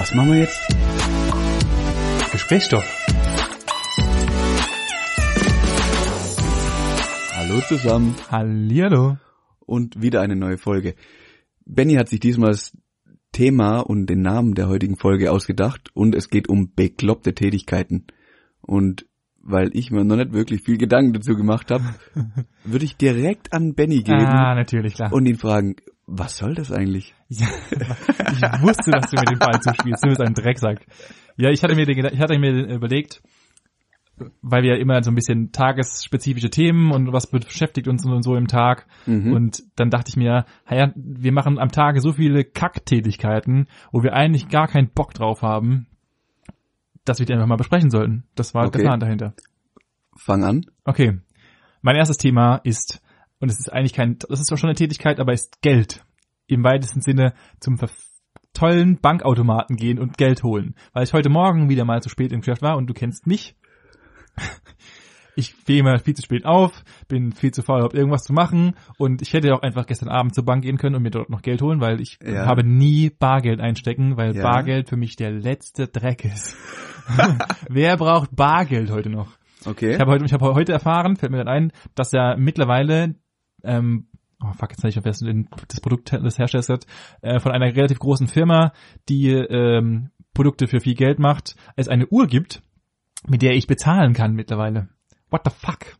Was machen wir jetzt? Gesprächsstoff. Hallo zusammen Hallihallo. und wieder eine neue Folge. Benny hat sich diesmal das Thema und den Namen der heutigen Folge ausgedacht und es geht um bekloppte Tätigkeiten. Und weil ich mir noch nicht wirklich viel Gedanken dazu gemacht habe, würde ich direkt an Benny geben Ah, natürlich, klar. und ihn fragen, was soll das eigentlich? Ja, ich wusste, dass du mir den Ball zuspielst. Du bist ein Drecksack. Ja, ich hatte mir, den, ich hatte mir überlegt, weil wir ja immer so ein bisschen tagesspezifische Themen und was beschäftigt uns und so im Tag. Mhm. Und dann dachte ich mir, ja, wir machen am Tage so viele Kacktätigkeiten, wo wir eigentlich gar keinen Bock drauf haben, dass wir die einfach mal besprechen sollten. Das war Okay. der Plan dahinter. Fang an. Okay. Mein erstes Thema ist, und es ist eigentlich kein, das ist zwar schon eine Tätigkeit, aber ist Geld. Im weitesten Sinne zum tollen Bankautomaten gehen und Geld holen. Weil ich heute Morgen wieder mal zu spät im Geschäft war und du kennst mich. Ich stehe immer viel zu spät auf, bin viel zu faul, überhaupt irgendwas zu machen und ich hätte auch einfach gestern Abend zur Bank gehen können und mir dort noch Geld holen, weil ich Ja. habe nie Bargeld einstecken, weil Ja. Bargeld für mich der letzte Dreck ist. Wer braucht Bargeld heute noch? Okay. Ich habe heute, ich habe heute erfahren, fällt mir gerade ein, dass ja mittlerweile, ähm, oh fuck, jetzt weiß ich nicht, wer das Produkt des Herstellers hat, äh, von einer relativ großen Firma, die ähm, Produkte für viel Geld macht, es eine Uhr gibt, mit der ich bezahlen kann mittlerweile. What the fuck?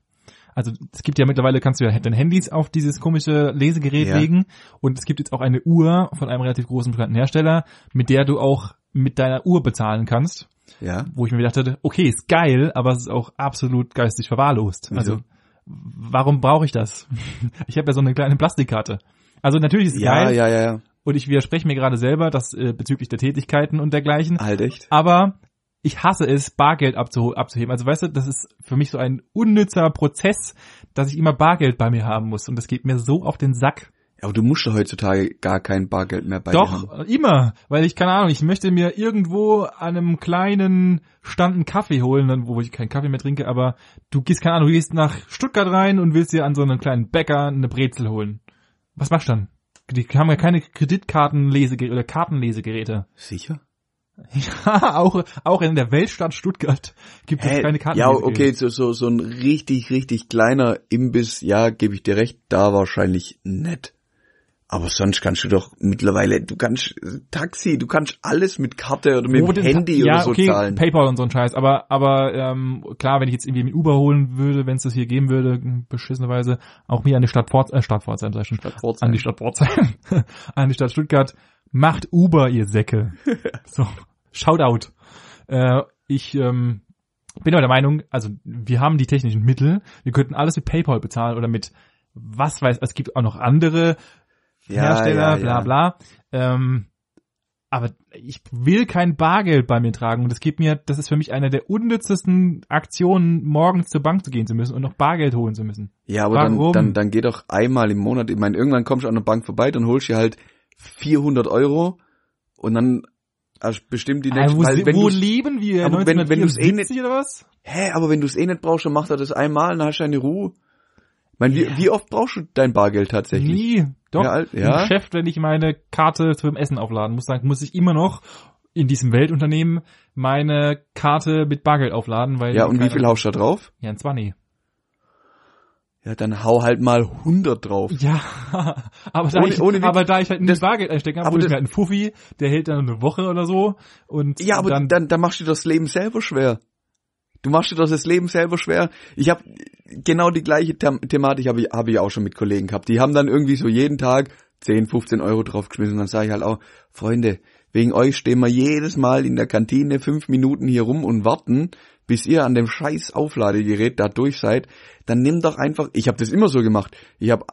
Also es gibt ja mittlerweile, kannst du ja deine Handys auf dieses komische Lesegerät Ja. legen und es gibt jetzt auch eine Uhr von einem relativ großen bekannten Hersteller, mit der du auch mit deiner Uhr bezahlen kannst ja. wo ich mir gedacht hatte, okay, ist geil, aber es ist auch absolut geistig verwahrlost. Wieso? Also warum brauche ich das? Ich habe ja so eine kleine Plastikkarte. Also natürlich ist es Ja, geil ja, ja, ja. und ich widerspreche mir gerade selber, dass äh, bezüglich der Tätigkeiten und dergleichen, Halt echt. aber ich hasse es, Bargeld abzuh abzuheben. Also weißt du, das ist für mich so ein unnützer Prozess, dass ich immer Bargeld bei mir haben muss und das geht mir so auf den Sack. Aber du musst doch heutzutage gar kein Bargeld mehr bei dir haben. Doch, immer. Weil ich, keine Ahnung, ich möchte mir irgendwo an einem kleinen Stand einen Kaffee holen, wo ich keinen Kaffee mehr trinke, aber du gehst, keine Ahnung, du gehst nach Stuttgart rein und willst dir an so einen kleinen Bäcker eine Brezel holen. Was machst du dann? Die haben ja keine Kreditkartenlesegeräte oder Kartenlesegeräte. Sicher? Ja, auch, auch in der Weltstadt Stuttgart gibt es keine ja, Kartenlesegeräte. okay, so, so, so ein richtig, richtig kleiner Imbiss, ja, gebe ich dir recht, da wahrscheinlich nett. Aber sonst kannst du doch mittlerweile, du kannst äh, Taxi, du kannst alles mit Karte oder mit dem Handy ja, oder so okay, zahlen. PayPal und so ein Scheiß. Aber, aber ähm, klar, wenn ich jetzt irgendwie mit Uber holen würde, wenn es das hier geben würde, beschissenerweise, auch mir an die Stadt Pforzheim, äh, Stadt Pforzheim, sag ich schon, Pforzheim. an die Stadt Pforzheim, an die Stadt Stuttgart, macht Uber, ihr Säcke. so, Shoutout. Äh, ich ähm, bin aber der Meinung, also wir haben die technischen Mittel, wir könnten alles mit PayPal bezahlen oder mit was weiß, es gibt auch noch andere Hersteller, bla bla. Ähm, aber ich will kein Bargeld bei mir tragen und das gibt mir, das ist für mich eine der unnützesten Aktionen, morgens zur Bank zu gehen zu müssen und noch Bargeld holen zu müssen. Ja, aber Warum? dann, dann, dann geh doch einmal im Monat, ich meine, irgendwann kommst du an der Bank vorbei, dann holst du dir halt 400 Euro und dann bestimmt die Äh, nächste, wo weil wenn wo leben wir? aber wenn- wenn du's eh 1974 oder was? hä, aber wenn du es eh nicht brauchst, dann mach doch das einmal, dann hast du eine Ruhe. Ich meine, wie, wie oft brauchst du dein Bargeld tatsächlich? Nie. Doch. Ja, ja. Im Geschäft, wenn ich meine Karte zum Essen aufladen muss, dann muss ich immer noch in diesem Weltunternehmen meine Karte mit Bargeld aufladen, weil Ja, und wie viel haust du da drauf? Ja, ein 20. Ja, dann hau halt mal 100 drauf. Ja, aber da, Ohne- ich, ohne aber da ich halt nie Das- Bargeld einstecken habe, aber hol ich mir halt einen Fuffi, der hält dann eine Woche oder so und Ja, aber dann, dann, dann machst du dir das Leben selber schwer. Du machst dir das, das Leben selber schwer. Ich habe genau die gleiche Them Thematik habe ich, hab ich auch schon mit Kollegen gehabt. Die haben dann irgendwie so jeden Tag 10, 15 Euro draufgeschmissen. Dann sage ich halt auch, Freunde, wegen euch stehen wir jedes Mal in der Kantine fünf Minuten hier rum und warten, bis ihr an dem scheiß Aufladegerät da durch seid. Dann nimm doch einfach, ich habe das immer so gemacht. Ich habe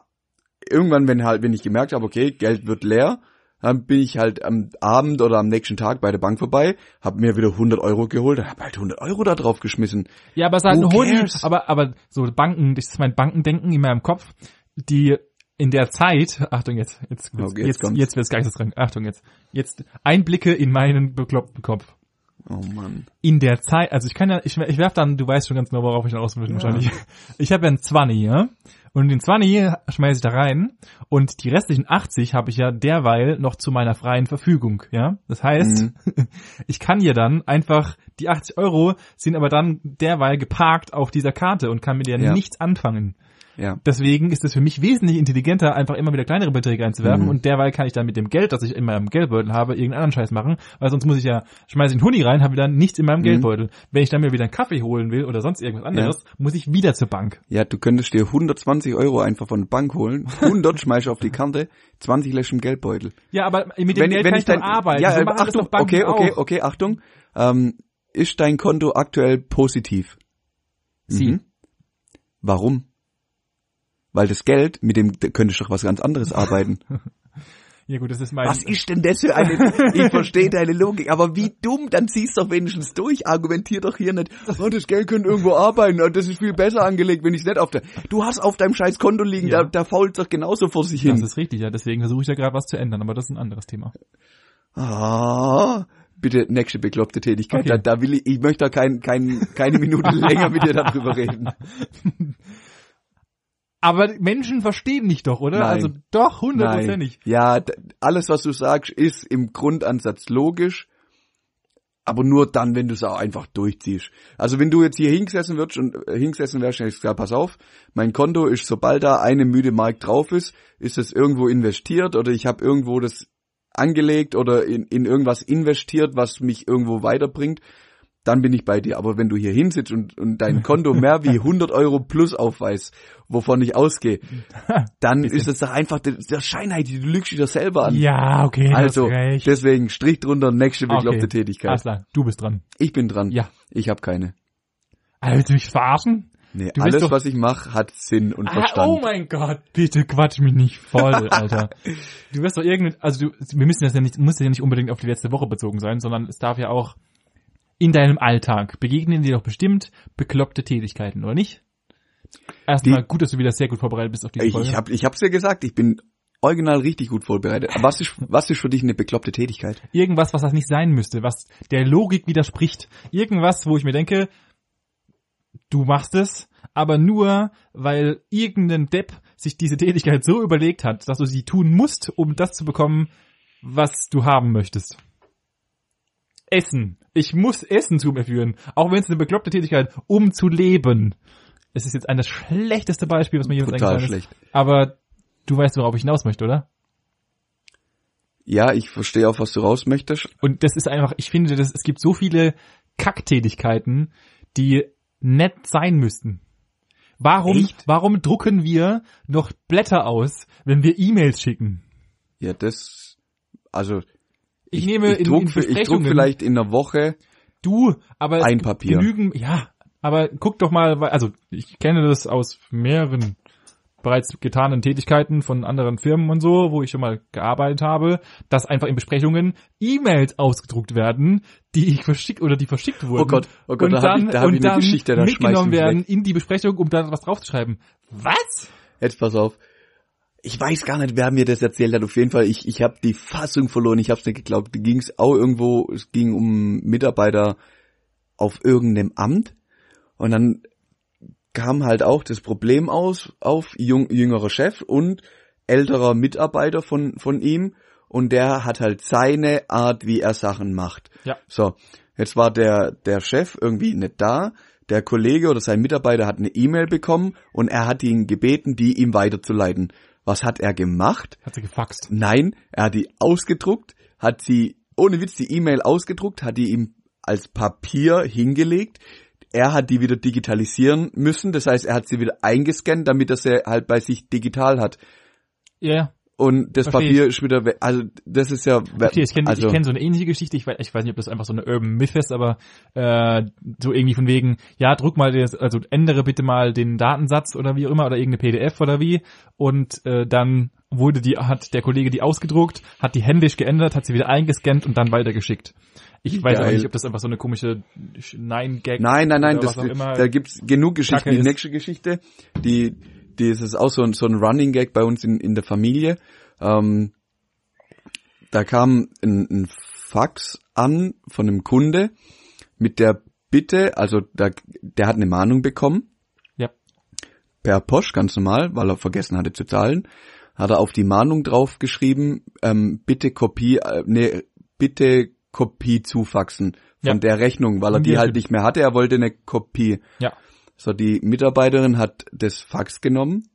irgendwann, wenn halt, wenn ich gemerkt habe, okay, Geld wird leer, dann bin ich halt am Abend oder am nächsten Tag bei der Bank vorbei, hab mir wieder 100 Euro geholt, dann hab halt 100 Euro da drauf geschmissen. ja, aber ist halt aber, aber so Banken, das ist mein Bankendenken in meinem Kopf, die in der Zeit, Achtung jetzt, jetzt, jetzt, Okay, jetzt jetzt, kommt's. jetzt wird's geisteskrank, Achtung jetzt, jetzt Einblicke in meinen bekloppten Kopf. Oh Mann. in der Zeit, also ich kann ja, ich, ich werf dann, du weißt schon ganz genau, worauf ich hinaus will Ja. wahrscheinlich. Ich habe ja ein 20, ja? Und den 20 schmeiße ich da rein und die restlichen 80 habe ich ja derweil noch zu meiner freien Verfügung, ja. Das heißt, Mhm. ich kann hier dann einfach, die 80 Euro sind aber dann derweil geparkt auf dieser Karte und kann mit der Ja. nichts anfangen. Ja. Deswegen ist es für mich wesentlich intelligenter, einfach immer wieder kleinere Beträge einzuwerfen Mhm. und derweil kann ich dann mit dem Geld, das ich in meinem Geldbeutel habe, irgendeinen anderen Scheiß machen, weil sonst muss ich ja, schmeiße ich einen Huni rein, habe dann nichts in meinem Mhm. Geldbeutel. Wenn ich dann mir wieder einen Kaffee holen will oder sonst irgendwas anderes, muss ich wieder zur Bank. Ja, du könntest dir 120 Euro einfach von der Bank holen, 100 schmeißt auf die Kante, 20 lässt im Geldbeutel. Ja, aber mit dem Geld kann ich, dann arbeiten. Ja, so Achtung, okay, okay, auch. okay, Achtung. Ähm, ist dein Konto aktuell positiv? Sie. Mhm. Warum? Weil das Geld, mit dem da könntest du doch was ganz anderes arbeiten. Ja gut, das ist mein... Was ist denn das für eine, ich verstehe deine Logik, aber wie dumm, dann zieh's doch wenigstens durch, argumentier doch hier nicht, oh, das Geld könnte irgendwo arbeiten, oh, das ist viel besser angelegt, wenn ich nicht auf der, du hast auf deinem scheiß Konto liegen, Ja. da, da fault doch genauso vor sich Das hin. ist richtig, ja. Deswegen versuche ich da gerade was zu ändern, aber das ist ein anderes Thema. Ah, bitte nächste bekloppte Tätigkeit, Okay. da, da will ich, ich möchte da kein, kein, keine Minute länger mit dir darüber reden. Aber Menschen verstehen mich doch, oder? Nein. Also doch, hundertprozentig. Ja, alles was du sagst, ist im Grundansatz logisch, aber nur dann, wenn du es auch einfach durchziehst. Also wenn du jetzt hier hingesessen wirst und äh, hingesessen wärst, hätte ich gesagt, pass auf, mein Konto ist, sobald da eine müde Mark drauf ist, ist es irgendwo investiert oder ich habe irgendwo das angelegt oder in, in irgendwas investiert, was mich irgendwo weiterbringt, dann bin ich bei dir. Aber wenn du hier hinsitzt und, und dein Konto mehr wie 100 Euro plus aufweist, wovon ich ausgehe, dann ist es doch einfach der, der Scheinheit, du lügst doch selber an. Ja, okay, also, deswegen Strich drunter, nächste bekloppte Okay. Tätigkeit. Alles klar, du bist dran. Ich bin dran. Ja. Ich habe keine. Alter, willst du mich verarschen? Nee, Du alles, doch- was ich mache, hat Sinn und Ah, Verstand. oh mein Gott, bitte quatsch mich nicht voll, Alter. du wirst doch irgendwie, also du, wir müssen das ja nicht, muss ja nicht unbedingt auf die letzte Woche bezogen sein, sondern es darf ja auch in deinem Alltag begegnen dir doch bestimmt bekloppte Tätigkeiten, oder nicht? Erstmal gut, dass du wieder sehr gut vorbereitet bist auf diese ich, Folge. ich, hab, ich hab's dir gesagt, ich bin original richtig gut vorbereitet. Aber Was ist, was ist für dich eine bekloppte Tätigkeit? Irgendwas, was das nicht sein müsste, was der Logik widerspricht. Irgendwas, wo ich mir denke, du machst es, aber nur, weil irgendein Depp sich diese Tätigkeit so überlegt hat, dass du sie tun musst, um das zu bekommen, was du haben möchtest. Essen. Ich muss Essen zu mir führen, auch wenn es eine bekloppte Tätigkeit, um zu leben. Es ist jetzt ein das schlechteste Beispiel, was mir jemals eingefallen ist. schlecht. Aber du weißt, worauf ich hinaus möchte, oder? Ja, ich verstehe auch, was du raus möchtest. Und das ist einfach, ich finde, das, es gibt so viele Kacktätigkeiten, die nett sein müssten. Warum, Echt? warum drucken wir noch Blätter aus, wenn wir E-Mails schicken? Ja, das, also, Ich, nehme ich in, druck, in für- ich druck Besprechungen, vielleicht in der Woche du, aber ein Papier. genügen, ja, aber guck doch mal, also ich kenne das aus mehreren bereits getanen Tätigkeiten von anderen Firmen und so, wo ich schon mal gearbeitet habe, dass einfach in Besprechungen E-Mails ausgedruckt werden, die ich verschickt oder die verschickt wurden. Oh Gott, oh Gott, und da hab dann, ich- da hab und ich eine dann Geschichte, da ich mitgenommen werden weg. in die Besprechung, um da was draufzuschreiben. Was? Jetzt pass auf. Ich weiß gar nicht, wer mir das erzählt hat. Auf jeden Fall, ich, ich habe die Fassung verloren. Ich habe es nicht geglaubt. Da ging es auch irgendwo, es ging um Mitarbeiter auf irgendeinem Amt. Und dann kam halt auch das Problem aus auf jung, jüngerer Chef und älterer Mitarbeiter von, von ihm. Und der hat halt seine Art, wie er Sachen macht. Ja. So, jetzt war der, der Chef irgendwie nicht da. Der Kollege oder sein Mitarbeiter hat eine E-Mail bekommen und er hat ihn gebeten, die ihm weiterzuleiten. Was hat er gemacht? Hat sie gefaxt. Nein, er hat die ausgedruckt, hat sie, ohne Witz, die E-Mail ausgedruckt, hat die ihm als Papier hingelegt. Er hat die wieder digitalisieren müssen, das heißt, er hat sie wieder eingescannt, damit er sie halt bei sich digital hat. Ja, ja. Und das Versteh Papier ist wieder weg. Also, das ist ja, Okay, ich kenne also, ich kenn so eine ähnliche Geschichte. Ich weiß, ich weiß nicht, ob das einfach so eine Urban Myth ist, aber äh, so irgendwie von wegen, ja, druck mal das, also ändere bitte mal den Datensatz oder wie auch immer oder irgendeine PDF oder wie und äh, dann wurde die hat der Kollege die ausgedruckt, hat die händisch geändert, hat sie wieder eingescannt und dann weitergeschickt. Ich weiß aber Geil. nicht, ob das einfach so eine komische Nein-Gag Nein, nein, nein, oder das, auch da gibt's genug Geschichten. Die ist. nächste Geschichte, die, die ist es auch so ein, so ein Running Gag bei uns in, in der Familie. Ähm, da kam ein, ein Fax an von einem Kunde mit der Bitte, also da, der hat eine Mahnung bekommen Ja. per Post ganz normal, weil er vergessen hatte zu zahlen, hat er auf die Mahnung drauf geschrieben, ähm, bitte Kopie, äh, nee, bitte Kopie zufaxen von Ja. der Rechnung, weil er die halt nicht mehr hatte, er wollte eine Kopie. Ja. So, die Mitarbeiterin hat das Fax genommen,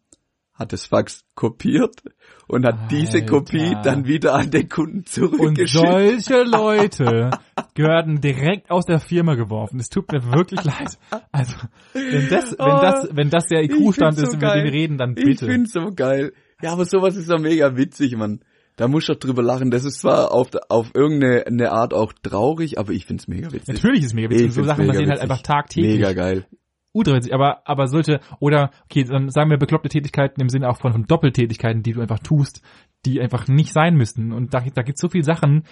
hat das Fax kopiert und hat diese Alter. Kopie dann wieder an den Kunden Und zurückgeschickt. solche Leute gehörten direkt aus der Firma geworfen. Es tut mir wirklich leid. Also, wenn das, wenn das, wenn das der Ich IQ-Stand ist, so über den wir reden, dann Ich bitte. find's so geil. Ja, aber sowas ist doch mega witzig, Mann. Da muss ich doch drüber lachen. Das ist zwar auf, auf irgendeine eine Art auch traurig, aber ich find's mega witzig. Natürlich ist es mega witzig. Ich So Sachen passieren halt einfach tagtäglich. Mega geil. Ultra witzig, aber, aber solche, oder, okay, dann sagen wir bekloppte Tätigkeiten im Sinne auch von, von Doppeltätigkeiten, die du einfach tust, die einfach nicht sein müssten. Und da, da gibt's so viele Sachen,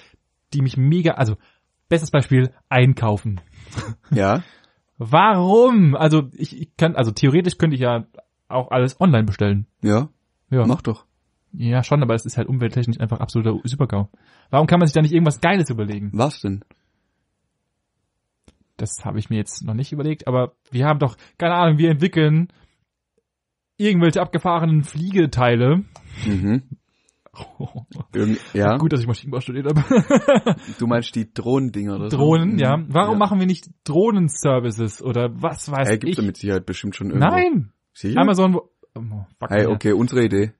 die mich mega, also, bestes Beispiel, einkaufen. Ja, Warum? Also, ich, ich kann, also theoretisch könnte ich ja auch alles online bestellen. ja, Ja. mach doch. Ja, schon, aber es ist halt umwelttechnisch einfach absoluter Supergau. Warum kann man sich da nicht irgendwas Geiles überlegen? Was denn? Das habe ich mir jetzt noch nicht überlegt, aber wir haben doch, keine Ahnung, wir entwickeln irgendwelche abgefahrenen Fliegeteile. Mhm. Irgend, ja, Gut, dass ich Maschinenbau studiert habe. du meinst die Drohnendinger oder so? Drohnen, Mhm. ja. Warum ja. machen wir nicht Drohnenservices oder was weiß Hey, ich? gibt's ja mit Sicherheit bestimmt schon irgendwo. Nein! Sicher? Amazon, wo, oh, fuck, Hey, okay, unsere Idee.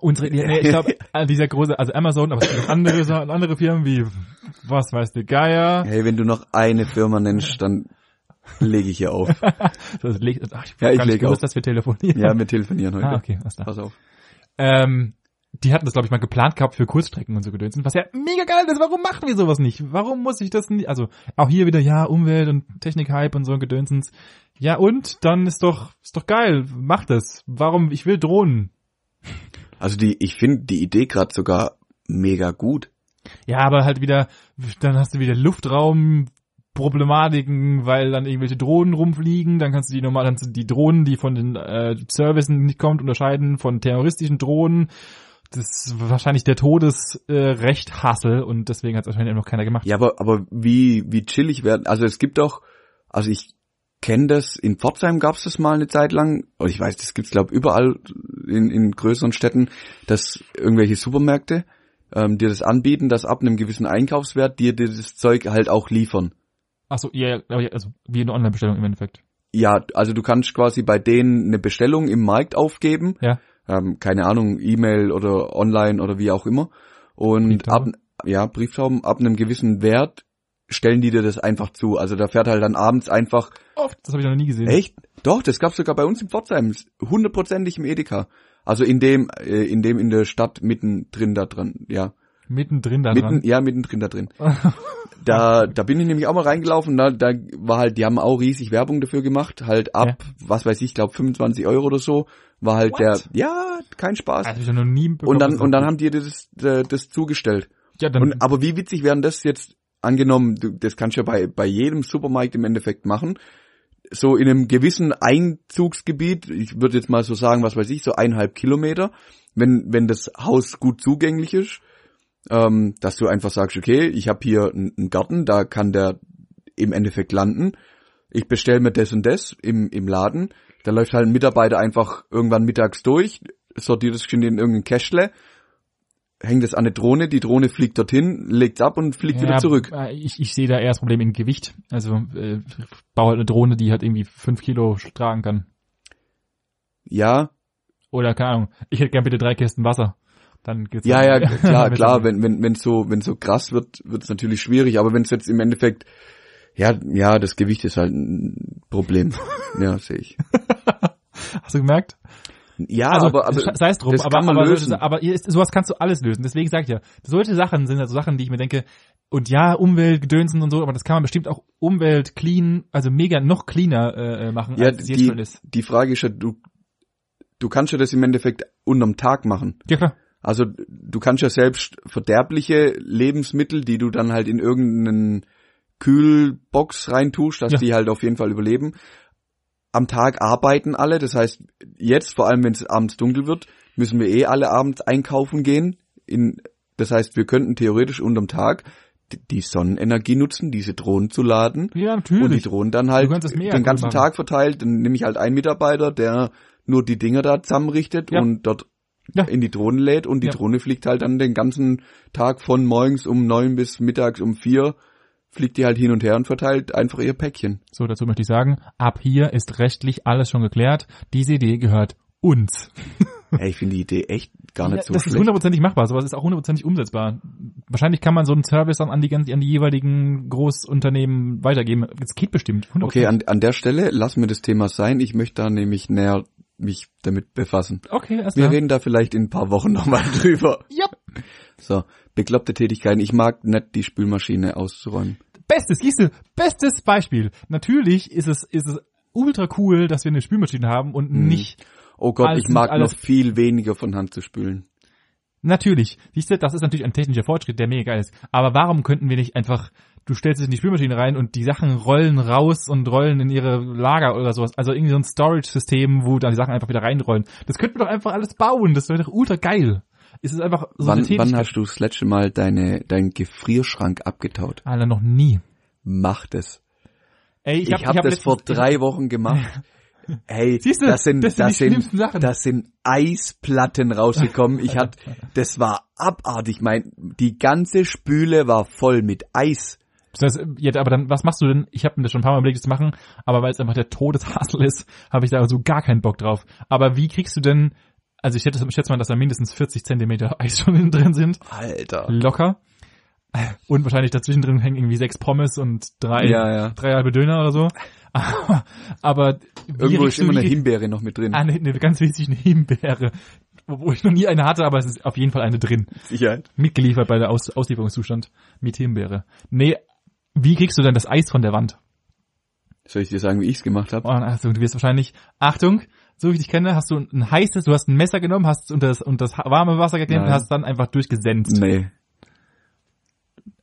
Unsere, nee, ich glaube, dieser große, also Amazon, aber es gibt andere, andere Firmen wie, was weiß der Geier. Hey, wenn du noch eine Firma nennst, dann lege ich hier auf. Das legt, ach, ich Ja, ich gar nicht leg gewusst, auf. dass wir telefonieren. Ja, wir telefonieren heute. ah, okay, alles klar. Pass auf. Ähm, die hatten das, glaube ich, mal geplant gehabt für Kurzstrecken und so gedöns. Was ja mega geil ist. Warum machen wir sowas nicht? Warum muss ich das nicht? Also, auch hier wieder, ja, Umwelt und Technik-Hype und so Gedönsens. Ja, und? Dann ist doch, ist doch geil. Mach das. Warum? Ich will Drohnen. Also die, ich finde die Idee gerade sogar mega gut. Ja, aber halt wieder, dann hast du wieder Luftraumproblematiken, weil dann irgendwelche Drohnen rumfliegen, dann kannst du die normal, dann sind die Drohnen, die von den äh, Services nicht kommt, unterscheiden von terroristischen Drohnen. Das ist wahrscheinlich der Todesrecht äh, Hassel und deswegen hat es wahrscheinlich noch keiner gemacht. Ja, aber, aber wie, wie chillig werden, also es gibt doch, also ich kenne das, in Pforzheim gab es das mal eine Zeit lang, und ich weiß, das gibt's glaub überall in, in größeren Städten, dass irgendwelche Supermärkte ähm, dir das anbieten, dass ab einem gewissen Einkaufswert dir das Zeug halt auch liefern. Ach so, ja, also wie eine Online-Bestellung im Endeffekt. Ja, also du kannst quasi bei denen eine Bestellung im Markt aufgeben, Ja. ähm, keine Ahnung, E-Mail oder online oder wie auch immer. Und ab, Brieftauben. ja, Brieftauben, ab einem gewissen Wert stellen die dir das einfach zu. Also da fährt halt dann abends einfach, Oft. Das habe ich noch nie gesehen. echt? Doch, das gab's sogar bei uns in Pforzheim, hundertprozentig im Edeka. Also in dem, äh, in dem in der Stadt mittendrin da dran, ja. Mittendrin da Mitten, dran. ja, mittendrin da drin. Da, da bin ich nämlich auch mal reingelaufen, da, da war halt, die haben auch riesig Werbung dafür gemacht, halt ab, was weiß ich, glaube 25 Euro oder so, war halt What? der, ja, kein Spaß. Hab ich noch nie Und bekommen. dann, und dann haben die dir das, äh, das zugestellt. ja, dann, Und, aber wie witzig wären das jetzt angenommen, du, das kannst du ja bei, bei jedem Supermarkt im Endeffekt machen, so in einem gewissen Einzugsgebiet, ich würde jetzt mal so sagen, was weiß ich, so eineinhalb Kilometer, wenn, wenn das Haus gut zugänglich ist, ähm, dass du einfach sagst, okay, ich habe hier einen Garten, da kann der im Endeffekt landen, ich bestelle mir das und das im, im Laden, da läuft halt ein Mitarbeiter einfach irgendwann mittags durch, sortiert es schon in irgendein Cashle, hängt es an eine Drohne, die Drohne fliegt dorthin, legt's ab und fliegt wieder ja, zurück. äh, Ich, ich sehe da eher das Problem in Gewicht. Also äh, baue halt eine Drohne, die halt irgendwie fünf Kilo tragen kann. Ja, Oder keine Ahnung. Ich hätte gern bitte drei Kästen Wasser. Dann geht's ja, ja, dann- klar, klar, wenn wenn wenn so wenn so krass wird, wird's natürlich schwierig, aber wenn es jetzt im Endeffekt ja, ja, das Gewicht ist halt ein Problem. ja, sehe ich. Hast du gemerkt? Ja, also aber, aber sei es drum, aber, aber, lösen. aber sowas kannst du alles lösen. Deswegen sag ich ja, solche Sachen sind also Sachen, die ich mir denke, und ja, Umwelt, Gedönsen und so, aber das kann man bestimmt auch Umwelt clean, also mega noch cleaner äh, machen, ja, als es jetzt die, schon ist. die Frage ist ja, du du kannst ja das im Endeffekt unterm Tag machen. Ja klar. Also du kannst ja selbst verderbliche Lebensmittel, die du dann halt in irgendeinen Kühlbox reintust, dass Ja. die halt auf jeden Fall überleben. Am Tag arbeiten alle, das heißt, jetzt, vor allem wenn es abends dunkel wird, müssen wir eh alle abends einkaufen gehen. In, das heißt, wir könnten theoretisch unterm Tag die- Sonnenenergie nutzen, diese Drohnen zu laden. Ja, Und die natürlich. Drohnen dann halt den ganzen. Tag verteilt, dann nehme ich halt einen Mitarbeiter, der nur die Dinger da zusammenrichtet Ja. und dort Ja. in die Drohne lädt und die Ja. Drohne fliegt halt dann den ganzen Tag von morgens um neun bis mittags um vier fliegt die halt hin und her und verteilt einfach ihr Päckchen. So, dazu möchte ich sagen, ab hier ist rechtlich alles schon geklärt. Diese Idee gehört uns. Ey, ich finde die Idee echt gar nicht Ja, so das ist schlecht. hundertprozentig machbar, sowas ist auch hundertprozentig umsetzbar. Wahrscheinlich kann man so einen Service dann an die, an die jeweiligen Großunternehmen weitergeben. Das geht bestimmt. Okay, 100%. an, an der Stelle lassen wir das Thema sein. Ich möchte da nämlich näher mich damit befassen. okay, erst Wir klar. reden da vielleicht in ein paar Wochen nochmal drüber. Ja. So, bekloppte Tätigkeiten. Ich mag nicht die Spülmaschine auszuräumen. Bestes, siehst du, bestes Beispiel. Natürlich ist es, ist es ultra cool, dass wir eine Spülmaschine haben und Mhm. nicht Oh Gott, Alles- ich mag alles- noch viel weniger von Hand zu spülen. Natürlich. Siehst du, das ist natürlich ein technischer Fortschritt, der mega geil ist. Aber warum könnten wir nicht einfach, du stellst es in die Spülmaschine rein und die Sachen rollen raus und rollen in ihre Lager oder sowas. Also irgendwie so ein Storage-System, wo dann die Sachen einfach wieder reinrollen. Das könnten wir doch einfach alles bauen. Das wäre doch ultra geil. Es ist einfach so wann, eine Tätigkeit. wann hast du das letzte Mal deine, deinen Gefrierschrank abgetaut? Alter, noch nie. Mach das. Ey, Ich, hab- habe hab das letztens- vor drei Wochen gemacht. Hey, Siehst du, das sind, das sind die schlimmsten Sachen. das sind Eisplatten rausgekommen. Ich hatte, das war abartig. Mein, die ganze Spüle war voll mit Eis. Das heißt, ja, aber dann, was machst du denn? Ich habe mir das schon ein paar Mal überlegt, das zu machen, aber weil es einfach der Todeshassel ist, habe ich da so gar keinen Bock drauf. Aber wie kriegst du denn, also ich schätze, ich schätze mal, dass da mindestens 40 Zentimeter Eis schon innen drin sind. Alter. Locker. Und wahrscheinlich dazwischen drin hängen irgendwie sechs Pommes und drei, Ja, ja. drei halbe Döner oder so. Aber Irgendwo ist immer eine Himbeere noch mit drin. Ah, eine, eine ganz wichtig, eine Himbeere. Wo ich noch nie eine hatte, aber es ist auf jeden Fall eine drin. Sicherheit. Mitgeliefert bei der Aus Auslieferungszustand mit Himbeere. Nee, wie kriegst du denn das Eis von der Wand? Soll ich dir sagen, wie ich's gemacht habe? Oh, also du wirst wahrscheinlich, Achtung, so wie ich dich kenne, hast du ein heißes, du hast ein Messer genommen, hast unter das, unter das warme Wasser geklemmt und hast dann einfach durchgesenzt. Nee.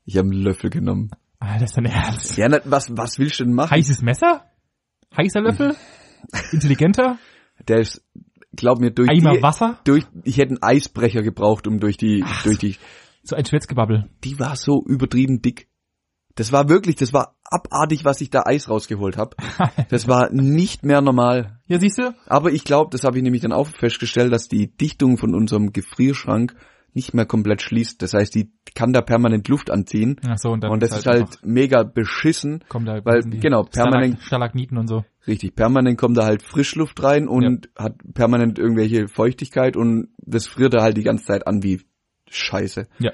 Ich habe einen Löffel genommen. Ah, das ist dein Ernst. Ja, was, was willst du denn machen? Heißes Messer? Heißer Löffel? Intelligenter? Der ist, glaub mir, durch Eimer die, Wasser? durch, ich hätte einen Eisbrecher gebraucht, um durch die, durch die, So ein Schwätzgebabbel. die war so übertrieben dick. Das war wirklich, das war abartig, was ich da Eis rausgeholt habe. Das war nicht mehr normal. Ja, siehst du? Aber ich glaube, das habe ich nämlich dann auch festgestellt, dass die Dichtung von unserem Gefrierschrank nicht mehr komplett schließt. Das heißt, die kann da permanent Luft anziehen. Ach so, und dann Und das ist halt einfach- mega beschissen. kommt da weil, genau, permanent- Stalag Stalagniten und so. Richtig, permanent kommt da halt Frischluft rein und hat permanent irgendwelche Feuchtigkeit und das friert da halt die ganze Zeit an wie Scheiße. Ja.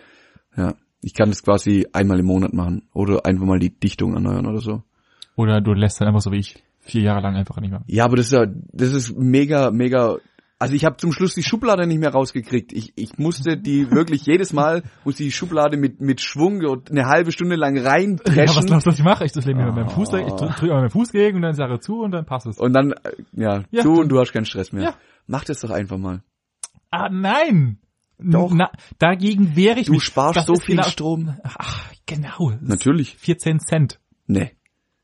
Ja. Ich kann das quasi einmal im Monat machen oder einfach mal die Dichtung erneuern oder so. Oder du lässt dann einfach so wie ich vier Jahre lang einfach nicht mehr. Ja, aber das ist ja, das ist mega, mega. Also ich habe zum Schluss die Schublade nicht mehr rausgekriegt. Ich, ich musste die wirklich jedes Mal, musste die Schublade mit, mit Schwung und eine halbe Stunde lang Ja, was glaubst du, was ich mache? Ich das lege mir mit meinem Fuß, Ah. ich drücke drück mal meinen Fuß gegen und dann Sache zu und dann passt es. und dann, äh, ja, Ja, du du- und du hast keinen Stress mehr. Ja. Mach das doch einfach mal. Ah, nein! Doch. Na, dagegen wehre ich Du mich. sparst Das so viel genau- Strom. Ach, genau. Das Natürlich. 14 Cent. Nee.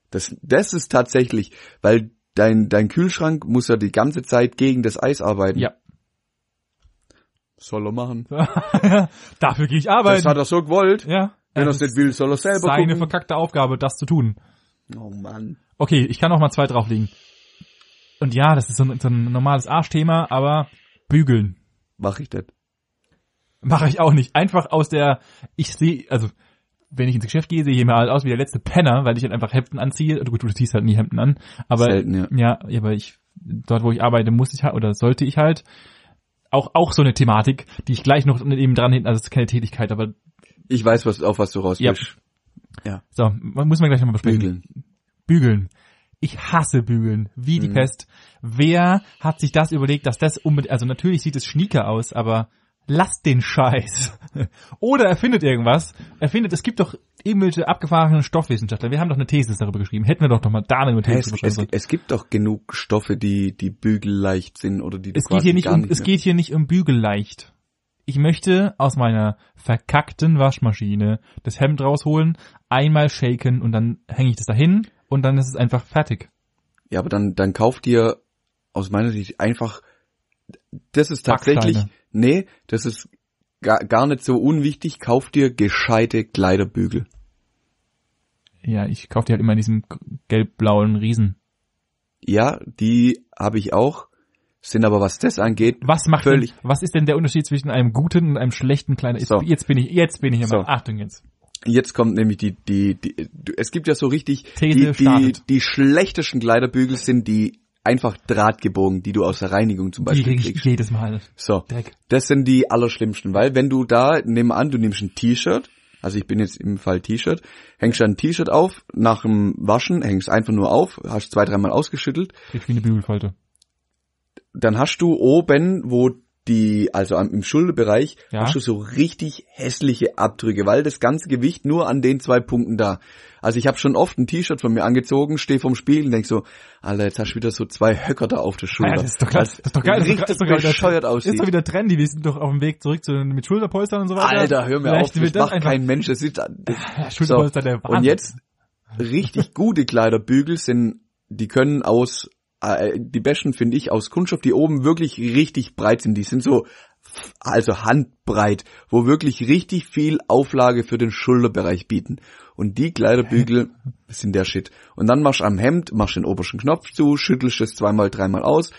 Das, das ist tatsächlich, weil dein, dein Kühlschrank muss ja die ganze Zeit gegen das Eis arbeiten. Ja. Soll er machen. Dafür gehe ich Das arbeiten. hat er so gewollt. ja. Wenn er Das es nicht will, soll er selber seine gucken. verkackte Aufgabe, das zu tun. Oh Mann. Okay, ich kann noch mal zwei drauflegen. Und ja, das ist so ein, so ein normales Arschthema, aber bügeln Mach ich das. Mache ich auch nicht. Einfach aus der, ich sehe, also wenn ich ins Geschäft gehe, sehe ich immer halt aus wie der letzte Penner, weil ich halt einfach Hemden anziehe. Gut, du ziehst halt nie Hemden an, aber Selten, ja. ja, ja, aber ich dort, wo ich arbeite, muss ich halt oder sollte ich halt auch auch so eine Thematik, die ich gleich noch eben dran hinten, also es ist keine Tätigkeit, aber Ich weiß, was, auf was du raus Ja. willst. so, muss man gleich nochmal besprechen. Bügeln. Bügeln. Ich hasse Bügeln, wie die Mhm. Pest. Wer hat sich das überlegt, dass das unbedingt, also natürlich sieht es schnieker aus, aber lasst den Scheiß. Oder erfindet irgendwas. Erfindet, es gibt doch irgendwelche abgefahrenen Stoffwissenschaftler. Wir haben doch eine These darüber geschrieben. Hätten wir doch doch mal da eine These Es, es, es gibt doch genug Stoffe, die, die bügelleicht sind oder die Es geht hier nicht um, nicht es geht hier nicht um Bügelleicht. Ich möchte aus meiner verkackten Waschmaschine das Hemd rausholen, einmal shaken und dann hänge ich das dahin und dann ist es einfach fertig. Ja, aber dann, dann kauf dir aus meiner Sicht einfach, das ist tatsächlich, Backsteine. nee, das ist gar, gar nicht so unwichtig, kauf dir gescheite Kleiderbügel. Ja, ich kaufe die halt immer in diesem gelb-blauen Riesen. Ja, die habe ich auch. sind aber was das angeht, Was macht Völlig. denn, was ist denn der Unterschied zwischen einem guten und einem schlechten? Jetzt, So. jetzt bin ich, jetzt bin ich immer. So. Achtung jetzt. jetzt kommt nämlich die, die, die, es gibt ja so richtig, These die, die, die schlechtesten Kleiderbügel sind die einfach drahtgebogen, die du aus der Reinigung zum Die Beispiel krieg ich kriegst. jedes Mal. So, Dreck. das sind die allerschlimmsten, weil wenn du da, nehmen an, du nimmst ein T-Shirt, also ich bin jetzt im Fall T-Shirt, hängst dann ein T-Shirt auf, nach dem Waschen hängst einfach nur auf, hast zwei, dreimal ausgeschüttelt, Krieg wie eine Bügelfalte. dann hast du oben, wo die, also im Schulterbereich, Ja. hast du so richtig hässliche Abdrücke, weil das ganze Gewicht nur an den zwei Punkten da. Also ich habe schon oft ein T-Shirt von mir angezogen, stehe vorm Spiegel und denk so, Alter, jetzt hast du wieder so zwei Höcker da auf der Schulter. Ja, das ist doch geil. Das ist doch geil. Das ist Richtig doch- ist doch geil. bescheuert Das aussieht. Ist doch wieder trendy. Wir sind doch auf dem Weg zurück zu, mit Schulterpolstern und so weiter. Alter, hör mir Vielleicht auf, das wird macht kein Mensch. Das ist, das, Ja, Schulterpolster, der Wahnsinn. Und jetzt richtig gute Kleiderbügel sind, die können aus, äh, die besten finde ich aus Kunststoff, die oben wirklich richtig breit sind. Die sind so, also handbreit, wo wirklich richtig viel Auflage für den Schulterbereich bieten. Und die Kleiderbügel sind der Shit. Und dann machst du am Hemd, machst den obersten Knopf zu, schüttelst es zweimal, dreimal aus.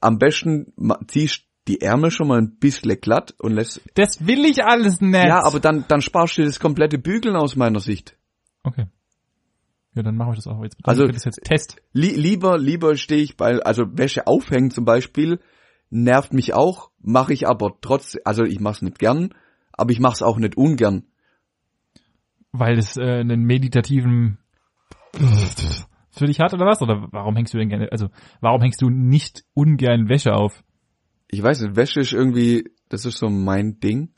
Am besten ziehst die Ärmel schon mal ein bisschen glatt und lässt, Das will ich alles nicht. ja, aber dann, dann sparst du das komplette Bügeln aus meiner Sicht. Okay. Ja, dann machen wir das auch jetzt. Also- das jetzt Test. Lie lieber, lieber stehe ich bei, also Wäsche aufhängen zum Beispiel, nervt mich auch, mache ich aber trotz, also ich mache es nicht gern, aber ich mache es auch nicht ungern. Weil es äh, einen meditativen für dich hat oder was? Oder warum hängst du denn gerne, also warum hängst du nicht ungern Wäsche auf? Ich weiß nicht, Wäsche ist irgendwie, das ist so mein Ding.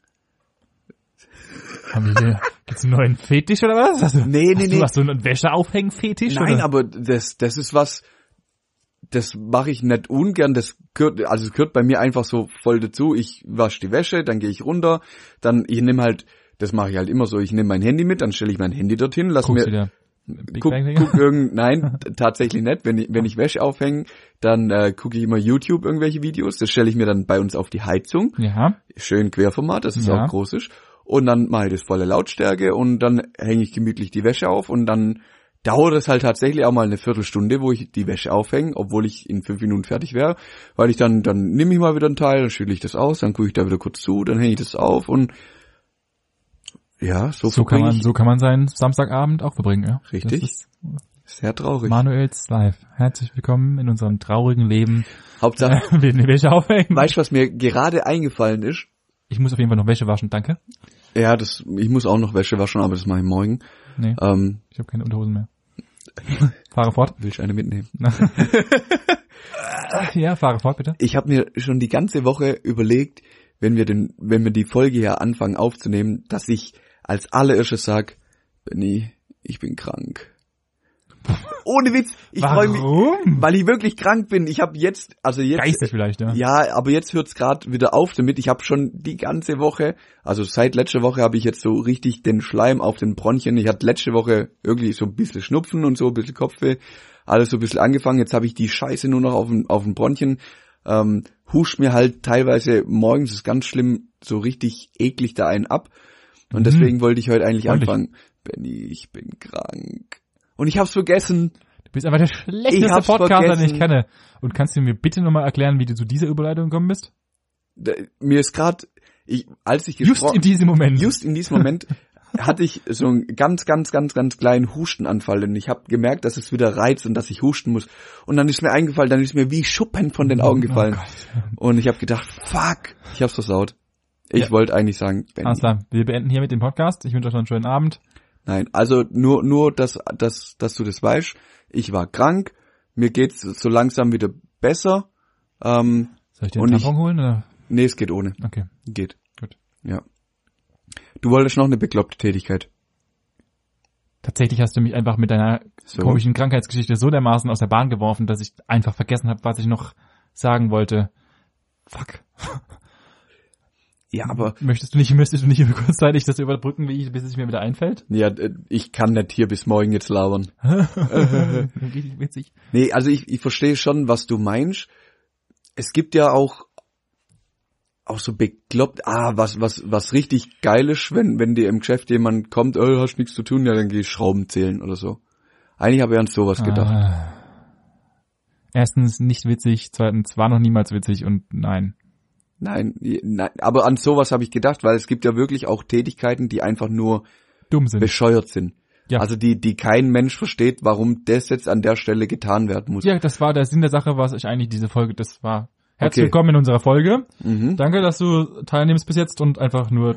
Haben wir hier, gibt's einen neuen Fetisch oder was? Hast du, Nee, nee, hast nee. Du, hast du einen Wäscheaufhängen-Fetisch? Nein, oder? aber das, das ist was, das mache ich nicht ungern, das gehört, also es gehört bei mir einfach so voll dazu. Ich wasche die Wäsche, dann gehe ich runter, dann ich nehme halt, das mache ich halt immer so, ich nehme mein Handy mit, dann stelle ich mein Handy dorthin, lass Guckst mir, guck, guck irgend, nein, tatsächlich nicht. Wenn ich, wenn ich Wäsche aufhänge, dann äh, gucke ich immer YouTube irgendwelche Videos. Das stelle ich mir dann bei uns auf die Heizung. Ja. Schön Querformat, dass es Ja. auch groß ist. Und dann mache ich das volle Lautstärke und dann hänge ich gemütlich die Wäsche auf und dann dauert es halt tatsächlich auch mal eine Viertelstunde, wo ich die Wäsche aufhänge, obwohl ich in fünf Minuten fertig wäre, weil ich dann, dann nehme ich mal wieder einen Teil, dann schüttle ich das aus, dann gucke ich da wieder kurz zu, dann hänge ich das auf und ja, so, So kann man, ich so kann man seinen Samstagabend auch verbringen, ja. Richtig. Sehr traurig. Manuels Live. Herzlich willkommen in unserem traurigen Leben. Hauptsache, Wir die Wäsche aufhängen. Weißt du, was mir gerade eingefallen ist? Ich muss auf jeden Fall noch Wäsche waschen, danke. Ja, das, ich muss auch noch Wäsche waschen, aber das mache ich morgen. Nee, Ähm, ich habe keine Unterhosen mehr. fahre fort. will ich eine mitnehmen? Ja, fahre fort, bitte. Ich habe mir schon die ganze Woche überlegt, wenn wir den, wenn wir die Folge hier anfangen aufzunehmen, dass ich als allererstes sag, Benny, ich bin krank. Ohne Witz, ich freue mich, weil ich wirklich krank bin. Ich habe jetzt, also jetzt, Geistig vielleicht, ja. Ja, aber jetzt hört's grad wieder auf damit. Ich habe schon die ganze Woche, also seit letzter Woche habe ich jetzt so richtig den Schleim auf den Bronchien. Ich hatte letzte Woche wirklich so ein bisschen Schnupfen und so, ein bisschen Kopfweh, alles so ein bisschen angefangen. Jetzt habe ich die Scheiße nur noch auf den, auf den Bronchien. Ähm, huscht mir halt teilweise morgens, ist ganz schlimm, so richtig eklig da einen ab. Und Mhm. deswegen wollte ich heute eigentlich Ordentlich. anfangen. Benny, ich bin krank. Und ich hab's vergessen. Du bist einfach der schlechteste Podcaster, den ich vergessen. kenne. Und kannst du mir bitte nochmal erklären, wie du zu dieser Überleitung gekommen bist? Da- Mir ist ich, als ich Just gespro- in diesem Moment. just in diesem Moment hatte ich so einen ganz, ganz, ganz, ganz kleinen Hustenanfall und ich habe gemerkt, dass es wieder reizt und dass ich husten muss. Und dann ist mir eingefallen, dann ist mir wie Schuppen von den Augen Oh gefallen. Gott. und ich habe gedacht, fuck, ich hab's versaut. Ich Ja. wollte eigentlich sagen, Benny. Alles klar, wir beenden hiermit den Podcast. Ich wünsche euch noch einen schönen Abend. Nein, also nur, nur, dass, dass, dass du das weißt. Ich war krank, mir geht's so langsam wieder besser. Ähm, Soll ich dir einen ich- Tampon holen? Oder? nee, es geht ohne. Okay, Geht. gut. Ja. Du wolltest noch eine bekloppte Tätigkeit. Tatsächlich hast du mich einfach mit deiner So. komischen Krankheitsgeschichte so dermaßen aus der Bahn geworfen, dass ich einfach vergessen habe, was ich noch sagen wollte. Fuck. Ja, aber Möchtest du nicht, möchtest du nicht kurzzeitig das überbrücken, wie ich, bis es mir wieder einfällt? ja, ich kann nicht hier bis morgen jetzt labern. Richtig witzig. Nee, also ich, ich verstehe schon, was du meinst. Es gibt ja auch auch so bekloppt, ah, was, was, was richtig geil ist, wenn, wenn dir im Geschäft jemand kommt, oh, hast nichts zu tun, ja, dann geh ich Schrauben zählen oder so. Eigentlich habe ich an sowas gedacht. Ah. Erstens nicht witzig, zweitens war noch niemals witzig und nein. Nein, nein, aber an sowas habe ich gedacht, weil es gibt ja wirklich auch Tätigkeiten, die einfach nur Dumm sind. bescheuert sind. Ja. Also die, die kein Mensch versteht, warum das jetzt an der Stelle getan werden muss. Ja, das war der Sinn der Sache, was ich eigentlich diese Folge, das war. Herzlich Okay. willkommen in unserer Folge. Mhm. Danke, dass du teilnimmst bis jetzt und einfach nur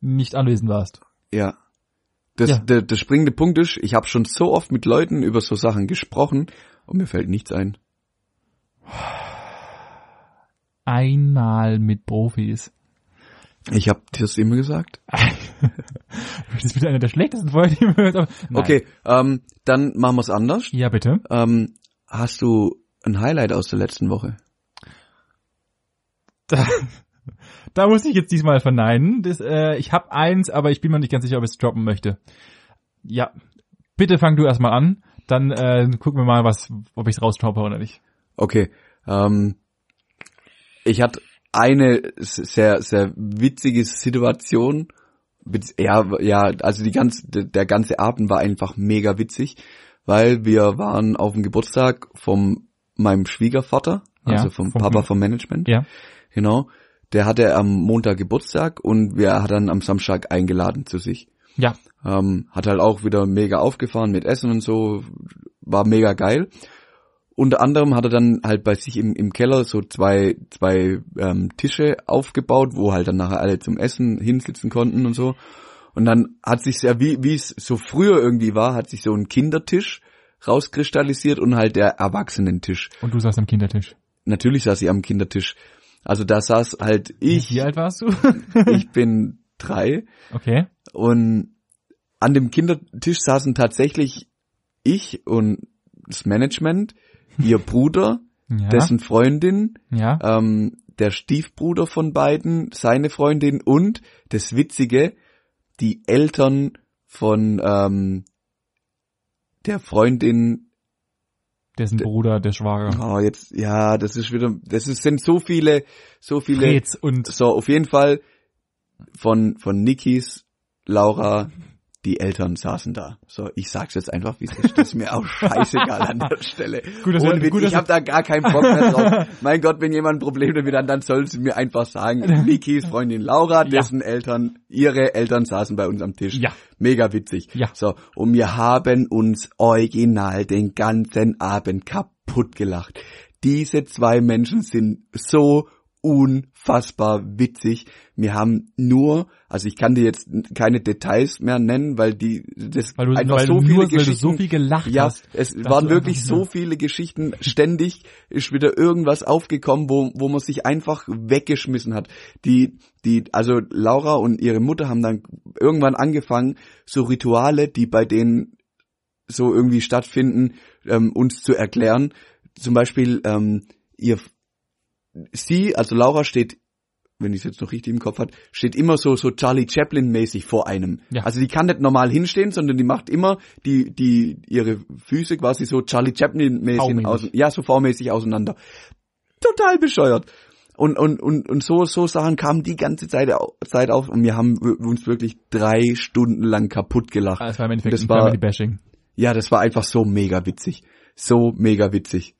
nicht anwesend warst. Ja. Das, Ja. Der, der springende Punkt ist, ich habe schon so oft mit Leuten über so Sachen gesprochen und mir fällt nichts ein. Einmal mit Profis. Ich habe das immer gesagt. Das ist wieder eine der schlechtesten Folgen, die wir gehört haben. Okay, ähm, dann machen wir's anders. Ja, bitte. Ähm, hast du ein Highlight aus der letzten Woche? Da, da muss ich jetzt diesmal verneinen. Das, äh, ich habe eins, aber ich bin mir nicht ganz sicher, ob ich es droppen möchte. Ja, bitte fang du erstmal an. Dann äh, gucken wir mal, was, ob ich es raustroppe oder nicht. Okay, ähm, ich hatte eine sehr, sehr witzige Situation. Ja, ja, also die ganze, der ganze Abend war einfach mega witzig, weil wir waren auf dem Geburtstag von meinem Schwiegervater, Ja, also vom vom- Papa vom Management. Ja. Genau. Der hatte am Montag Geburtstag und wir hat dann am Samstag eingeladen zu sich. Ja. Ähm, hat halt auch wieder mega aufgefahren mit Essen und so, war mega geil. Unter anderem hat er dann halt bei sich im, im Keller so zwei, zwei ähm, Tische aufgebaut, wo halt dann nachher alle zum Essen hinsitzen konnten und so. Und dann hat sich ja, wie wie es so früher irgendwie war, hat sich so ein Kindertisch rauskristallisiert und halt der Erwachsenentisch. Und du saßt am Kindertisch. Natürlich saß ich am Kindertisch. Also da saß halt ich, Wie alt warst du? ich bin drei okay. und an dem Kindertisch saßen tatsächlich ich und das Management, ihr Bruder, Ja. dessen Freundin, ja. ähm, der Stiefbruder von beiden, seine Freundin und das Witzige, die Eltern von ähm, der Freundin Dessen Bruder, der Schwager. Oh, jetzt, ja, das ist wieder, das ist, sind so viele, so viele. Fritz und So, auf jeden Fall von, von Nikis, Laura, die Eltern saßen da. So, ich sag's jetzt einfach, wie es ist. Das ist mir auch scheißegal an der Stelle. Gut, dass Ohne wir- gut, ich habe da gar keinen Bock mehr drauf. mein Gott, wenn jemand ein Problem damit hat, dann soll sie mir einfach sagen, Nikis Freundin Laura, dessen Eltern, ihre Eltern saßen bei uns am Tisch. Ja. Mega witzig. Ja. So, und wir haben uns original den ganzen Abend kaputt gelacht. Diese zwei Menschen sind so unfassbar witzig. Wir haben nur, also ich kann dir jetzt keine Details mehr nennen, weil die das weil du, einfach weil so du viele nur, Geschichten so viel gelacht ja, hast. es waren wirklich so viele Geschichten. Ständig ist wieder irgendwas aufgekommen, wo, wo man sich einfach weggeschmissen hat. Die, die, also Laura und ihre Mutter haben dann irgendwann angefangen, so Rituale, die bei denen so irgendwie stattfinden, ähm, uns zu erklären. Zum Beispiel, ähm, ihr, sie, also Laura steht wenn ich es jetzt noch richtig im Kopf hat, steht immer so so Charlie Chaplin mäßig vor einem. Ja. Also die kann nicht normal hinstehen, sondern die macht immer die die ihre Füße quasi so Charlie Chaplin mäßig aus, ja so V-mäßig auseinander. Total bescheuert. Und und und und so so Sachen kamen die ganze Zeit Zeit auf und wir haben uns wirklich drei Stunden lang kaputt gelacht. Ah, Das war im Endeffekt Das war- Bashing. Ja, das war einfach so mega witzig, so mega witzig.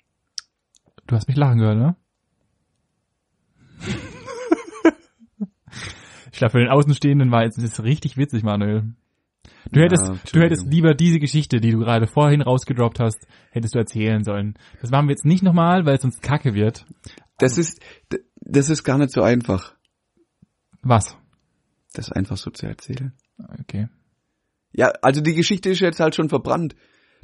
Du hast mich lachen gehört, ne? Ich glaube, für den Außenstehenden war jetzt das ist richtig witzig, Manuel. Du Ja, hättest, du Entschuldigung. hättest lieber diese Geschichte, die du gerade vorhin rausgedroppt hast, hättest du erzählen sollen. Das machen wir jetzt nicht nochmal, weil es sonst kacke wird. Das ist das ist gar nicht so einfach, Was? das einfach so zu erzählen. Okay. Ja, also die Geschichte ist jetzt halt schon verbrannt.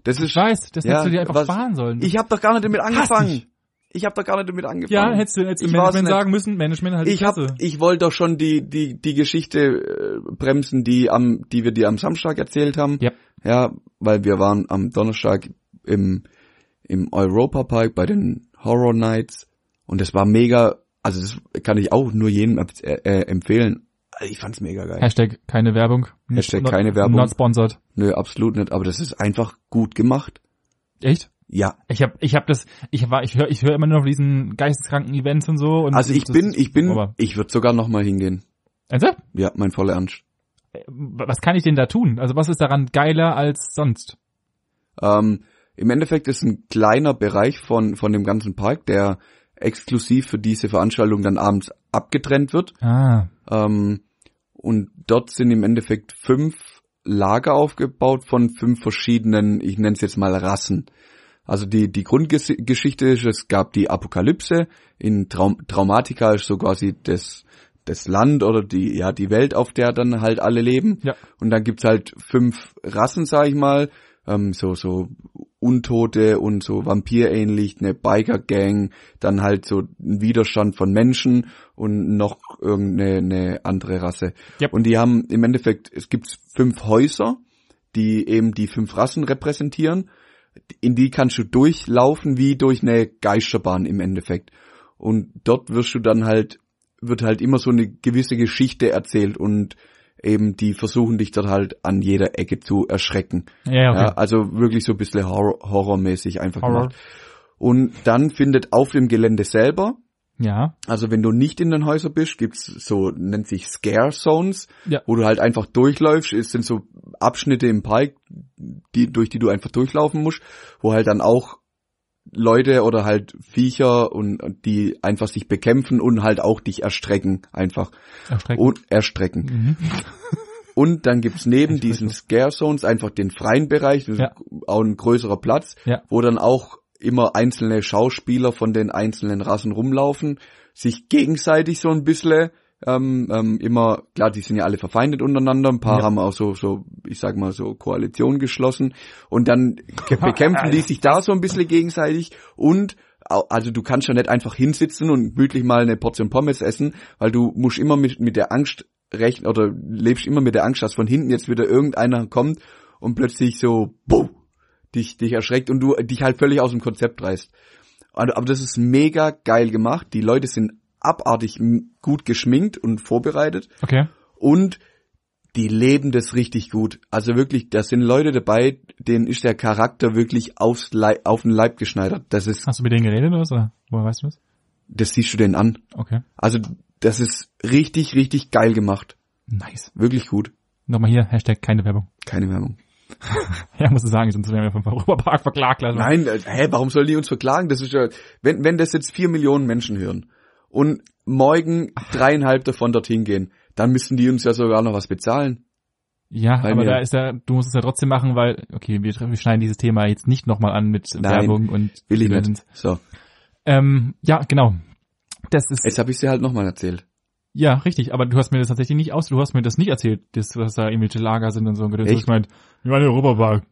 Das Ich ist weiß, das Ja, hättest du dir einfach was- sparen sollen. Ich habe doch gar nicht damit angefangen. Ich habe doch gar nicht damit angefangen. ja, hättest du jetzt im Ich war's Management sagen müssen, Management halt ich hab, Fresse. ich wollte doch schon die die die Geschichte äh, bremsen, die am die wir dir am Samstag erzählt haben. Ja. Ja, weil wir waren am Donnerstag im im Europa Park bei den Horror Nights und das war mega, also das kann ich auch nur jedem äh, äh, empfehlen. Also Ich fand's mega geil. Hashtag keine Werbung. Hashtag Not- keine Werbung. Not sponsored. Nö, absolut nicht, aber das ist einfach gut gemacht. Echt? Ja, Ich habe ich hab das, ich war, ich höre ich hör immer nur von diesen geisteskranken Events und so. Und also ich bin, ich bin, Aber, ich würde sogar noch mal hingehen. ernsthaft? Ja, mein voller Ernst. Was kann ich denn da tun? Also was ist daran geiler als sonst? Ähm, im Endeffekt ist ein kleiner Bereich von, von dem ganzen Park, der exklusiv für diese Veranstaltung dann abends abgetrennt wird. Ah, Ähm, und dort sind im Endeffekt fünf Lager aufgebaut von fünf verschiedenen, ich nenne es jetzt mal Rassen. Also die, die Grundgeschichte ist, es gab die Apokalypse, in Traum, Traumatika ist so quasi das, das Land oder die, ja, die Welt, auf der dann halt alle leben. Ja. Und dann gibt's halt fünf Rassen, sag ich mal, ähm, so, so Untote und so Vampirähnlich, eine Biker-Gang, dann halt so ein Widerstand von Menschen und noch irgendeine eine andere Rasse. Yep. Und die haben im Endeffekt, es gibt fünf Häuser, die eben die fünf Rassen repräsentieren. In die kannst du durchlaufen wie durch eine Geisterbahn im Endeffekt. Und dort wirst du dann halt, wird halt immer so eine gewisse Geschichte erzählt und eben die versuchen dich dort halt an jeder Ecke zu erschrecken. ja, okay. Ja, also wirklich so ein bisschen Horror, horrormäßig einfach Horror. gemacht. Und dann findet auf dem Gelände selber, Ja, also wenn du nicht in den Häusern bist, gibt's so, nennt sich Scare Zones, Ja. wo du halt einfach durchläufst. Es sind so Abschnitte im Park, die, durch die du einfach durchlaufen musst, wo halt dann auch Leute oder halt Viecher und die einfach sich bekämpfen und halt auch dich erstrecken einfach erstreckt. und erstrecken. Mhm. Und dann gibt's neben diesen Scare Zones einfach den freien Bereich, das Ja. ist auch ein größerer Platz, Ja. wo dann auch immer einzelne Schauspieler von den einzelnen Rassen rumlaufen, sich gegenseitig so ein bisschen ähm, ähm, immer, klar, die sind ja alle verfeindet untereinander, ein paar Ja. haben auch so, so, ich sag mal so Koalition geschlossen und dann bekämpfen die sich da so ein bisschen gegenseitig und also du kannst ja nicht einfach hinsitzen und gemütlich mal eine Portion Pommes essen, weil du musst immer mit, mit der Angst rechnen oder lebst immer mit der Angst, dass von hinten jetzt wieder irgendeiner kommt und plötzlich so, buh, dich, dich erschreckt und du dich halt völlig aus dem Konzept reißt. Aber das ist mega geil gemacht. Die Leute sind abartig gut geschminkt und vorbereitet Okay. und die leben das richtig gut. Also wirklich, da sind Leute dabei, denen ist der Charakter wirklich aufs Leib, auf den Leib geschneidert. Das ist, Hast du mit denen geredet oder was? Oder woher weißt du das? das siehst du denen an. Okay. Also das ist richtig, richtig geil gemacht. Nice. Wirklich gut. Nochmal hier, Hashtag keine Werbung. Keine Werbung. Ja, muss ich sagen, sonst werden wir vom Europapark verklagt. Also. Nein, äh, hä, warum sollen die uns verklagen? Das ist ja, wenn, wenn das jetzt vier Millionen Menschen hören und morgen dreieinhalb davon dorthin gehen, dann müssten die uns ja sogar noch was bezahlen. Ja, Bei aber mir. da ist ja, du musst es ja trotzdem machen, weil, okay, wir, wir schneiden dieses Thema jetzt nicht nochmal an mit Nein, Werbung und Will ich nicht. So, Ähm, ja, genau. Das ist, jetzt habe ich dir halt nochmal erzählt. ja, richtig, aber du hast mir das tatsächlich nicht aus, du hast mir das nicht erzählt, dass, dass da irgendwelche Lager sind und so. Und hast gemeint, wir waren im Europapark.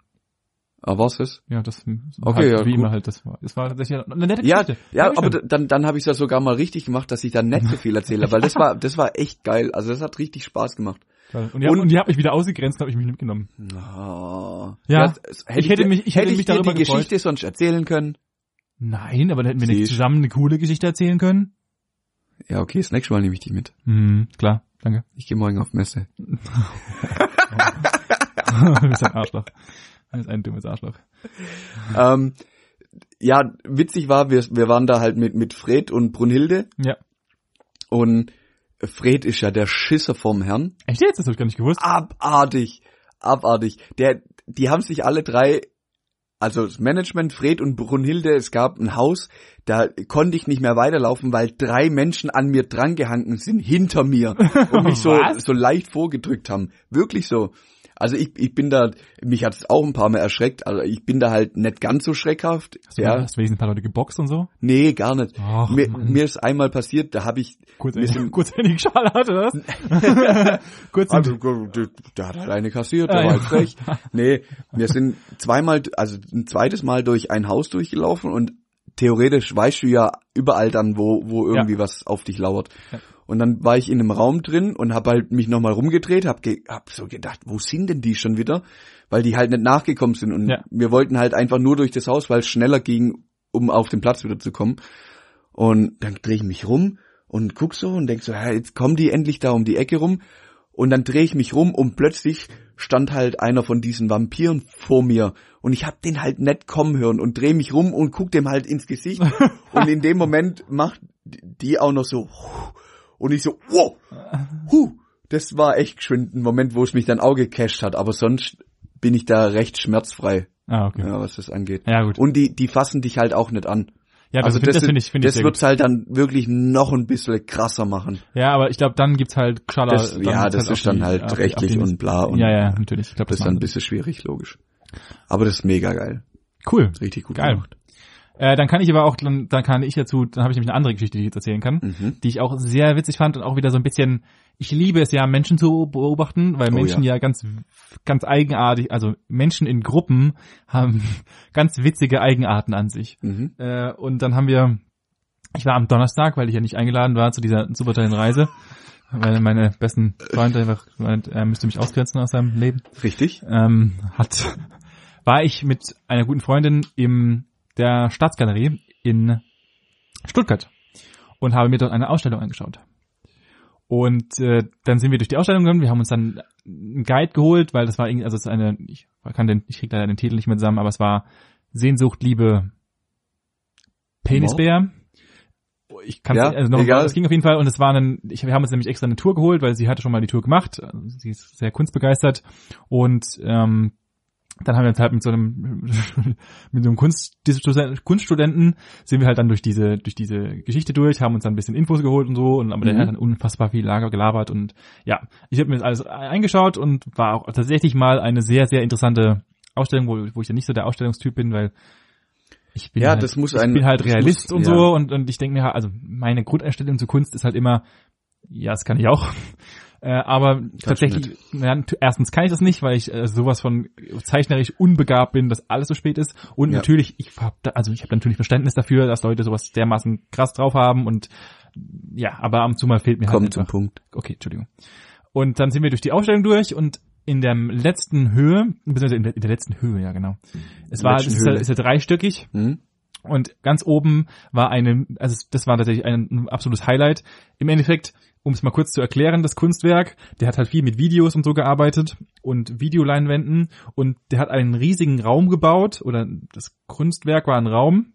Aber was ist? Ja, das, Okay, halt, ja, wie gut. immer halt, das war, das war tatsächlich eine nette Ja, Geschichte. ja, Dankeschön. aber dann, dann habe ich es ja sogar mal richtig gemacht, dass ich da nicht so viel erzähle, weil das war, das war echt geil. Also das hat richtig Spaß gemacht. Und habt- und- und ihr habt mich wieder ausgegrenzt, habe ich mich mitgenommen. Oh. Ja, es- ich hätte dir- mich- ich hätte mich dir darüber die gefreut. Geschichte sonst erzählen können. Nein, aber dann hätten wir nicht zusammen eine coole Geschichte erzählen können. Ja, okay, das nächste Mal nehme ich dich mit. Hm, klar, danke. Ich gehe morgen auf Messe. du bist ein Arschloch. Du bist ein dummes Arschloch. ähm, ja, witzig war, wir, wir waren da halt mit, mit Fred und Brunhilde Ja. und Fred ist ja der Schisser vom Herrn. Echt jetzt? Das hab ich gar nicht gewusst. Abartig, abartig. Der, die haben sich alle drei, also das Management, Fred und Brunhilde, es gab ein Haus, da konnte ich nicht mehr weiterlaufen, weil drei Menschen an mir drangehangen sind, hinter mir und mich so, so leicht vorgedrückt haben. Wirklich so. Also ich, ich bin da, mich hat es auch ein paar Mal erschreckt, also ich bin da halt nicht ganz so schreckhaft. Hast du, ja, hast du wenigstens ein paar Leute geboxt und so? nee, gar nicht. Ach, mir, Mann. mir ist einmal passiert, da habe ich Kurz, sind- kurz in die Schale hatte das? kurz Also, der hat halt eine kassiert, der Ah, war ja. halt frech. Nee, wir sind zweimal, also ein zweites Mal durch ein Haus durchgelaufen und theoretisch weißt du ja überall dann, wo, wo irgendwie was auf dich lauert. Ja. Und dann war ich in einem Raum drin und hab halt mich nochmal rumgedreht, hab, ge hab so gedacht, wo sind denn die schon wieder? Weil die halt nicht nachgekommen sind und Ja. wir wollten halt einfach nur durch das Haus, weil es schneller ging, um auf den Platz wieder zu kommen. Und dann drehe ich mich rum und guck so und denk so, ja, jetzt kommen die endlich da um die Ecke rum. Und dann drehe ich mich rum und plötzlich stand halt einer von diesen Vampiren vor mir. Und ich hab den halt nicht kommen hören und drehe mich rum und guck dem halt ins Gesicht. und in dem Moment macht die auch noch so. Und ich so, wow, huh. Das war echt geschwind ein Moment, wo es mich dann auch gecasht hat. Aber sonst bin ich da recht schmerzfrei. Ah, okay. ja, was das angeht. Ja, gut. Und die, die fassen dich halt auch nicht an. Ja, das, also find- das finde ich, finde ich das sehr wird's halt dann wirklich noch ein bisschen krasser machen. Ja, aber ich glaube, dann gibt's halt Schaller. Das, dann ja, das auf ist dann die- halt auf die- rechtlich auf und bla und Ja, ja, natürlich. Ich glaube, das das ist dann ein bisschen schwierig, logisch. Aber das ist mega geil. Cool. Richtig gut Geil. gemacht. Äh, dann kann ich aber auch, dann, dann kann ich dazu, dann habe ich nämlich eine andere Geschichte, die ich jetzt erzählen kann, Mhm. die ich auch sehr witzig fand und auch wieder so ein bisschen, ich liebe es ja, Menschen zu beobachten, weil Oh Menschen ja. ganz, ganz eigenartig, also Menschen in Gruppen haben ganz witzige Eigenarten an sich. Mhm. Äh, und dann haben wir, ich war am Donnerstag, weil ich ja nicht eingeladen war zu dieser super tollen Reise, weil meine besten Freunde einfach, er müsste mich ausgrenzen aus seinem Leben Richtig? ähm, hat, war ich mit einer guten Freundin im der Staatsgalerie in Stuttgart und habe mir dort eine Ausstellung angeschaut. Und äh, dann sind wir durch die Ausstellung gegangen. Wir haben uns dann einen Guide geholt, weil das war irgendwie, also es ist eine, ich kann den, ich krieg leider den Titel nicht mehr zusammen, aber es war Sehnsucht, Liebe, Penisbär. Ich kann Ja, also noch, egal. es ging auf jeden Fall und es war ein, ich, wir haben uns nämlich extra eine Tour geholt, weil sie hatte schon mal die Tour gemacht. Sie ist sehr kunstbegeistert und ähm, dann haben wir uns halt mit so einem mit so einem Kunst, Kunststudenten sind wir halt dann durch diese durch diese Geschichte durch, haben uns dann ein bisschen Infos geholt und so und aber der Mhm. hat dann unfassbar viel Lager gelabert und ja, ich habe mir das alles eingeschaut und war auch tatsächlich mal eine sehr sehr interessante Ausstellung, wo, wo ich ja nicht so der Ausstellungstyp bin, weil ich bin Ja, halt, das muss ich ein- bin halt Realist muss- und ja. so und und ich denke mir halt, also meine Grundeinstellung zu Kunst ist halt immer ja, das kann ich auch. Äh, aber tatsächlich, ja, erstens kann ich das nicht, weil ich äh, sowas von zeichnerisch unbegabt bin, dass alles so spät ist. Und Ja. natürlich, ich hab da, also ich habe natürlich Verständnis dafür, dass Leute sowas dermaßen krass drauf haben und ja, aber ab und zu mal fehlt mir halt Kommt zum einfach. Punkt. Okay, Entschuldigung. Und dann sind wir durch die Ausstellung durch und in der letzten Höhe, beziehungsweise in der, in der letzten Höhe, ja genau. Es war, es ist, ja, ist ja dreistöckig Mhm. und ganz oben war eine, also das war tatsächlich ein absolutes Highlight. Im Endeffekt, um es mal kurz zu erklären, das Kunstwerk, der hat halt viel mit Videos und so gearbeitet und Videoleinwänden und der hat einen riesigen Raum gebaut oder das Kunstwerk war ein Raum,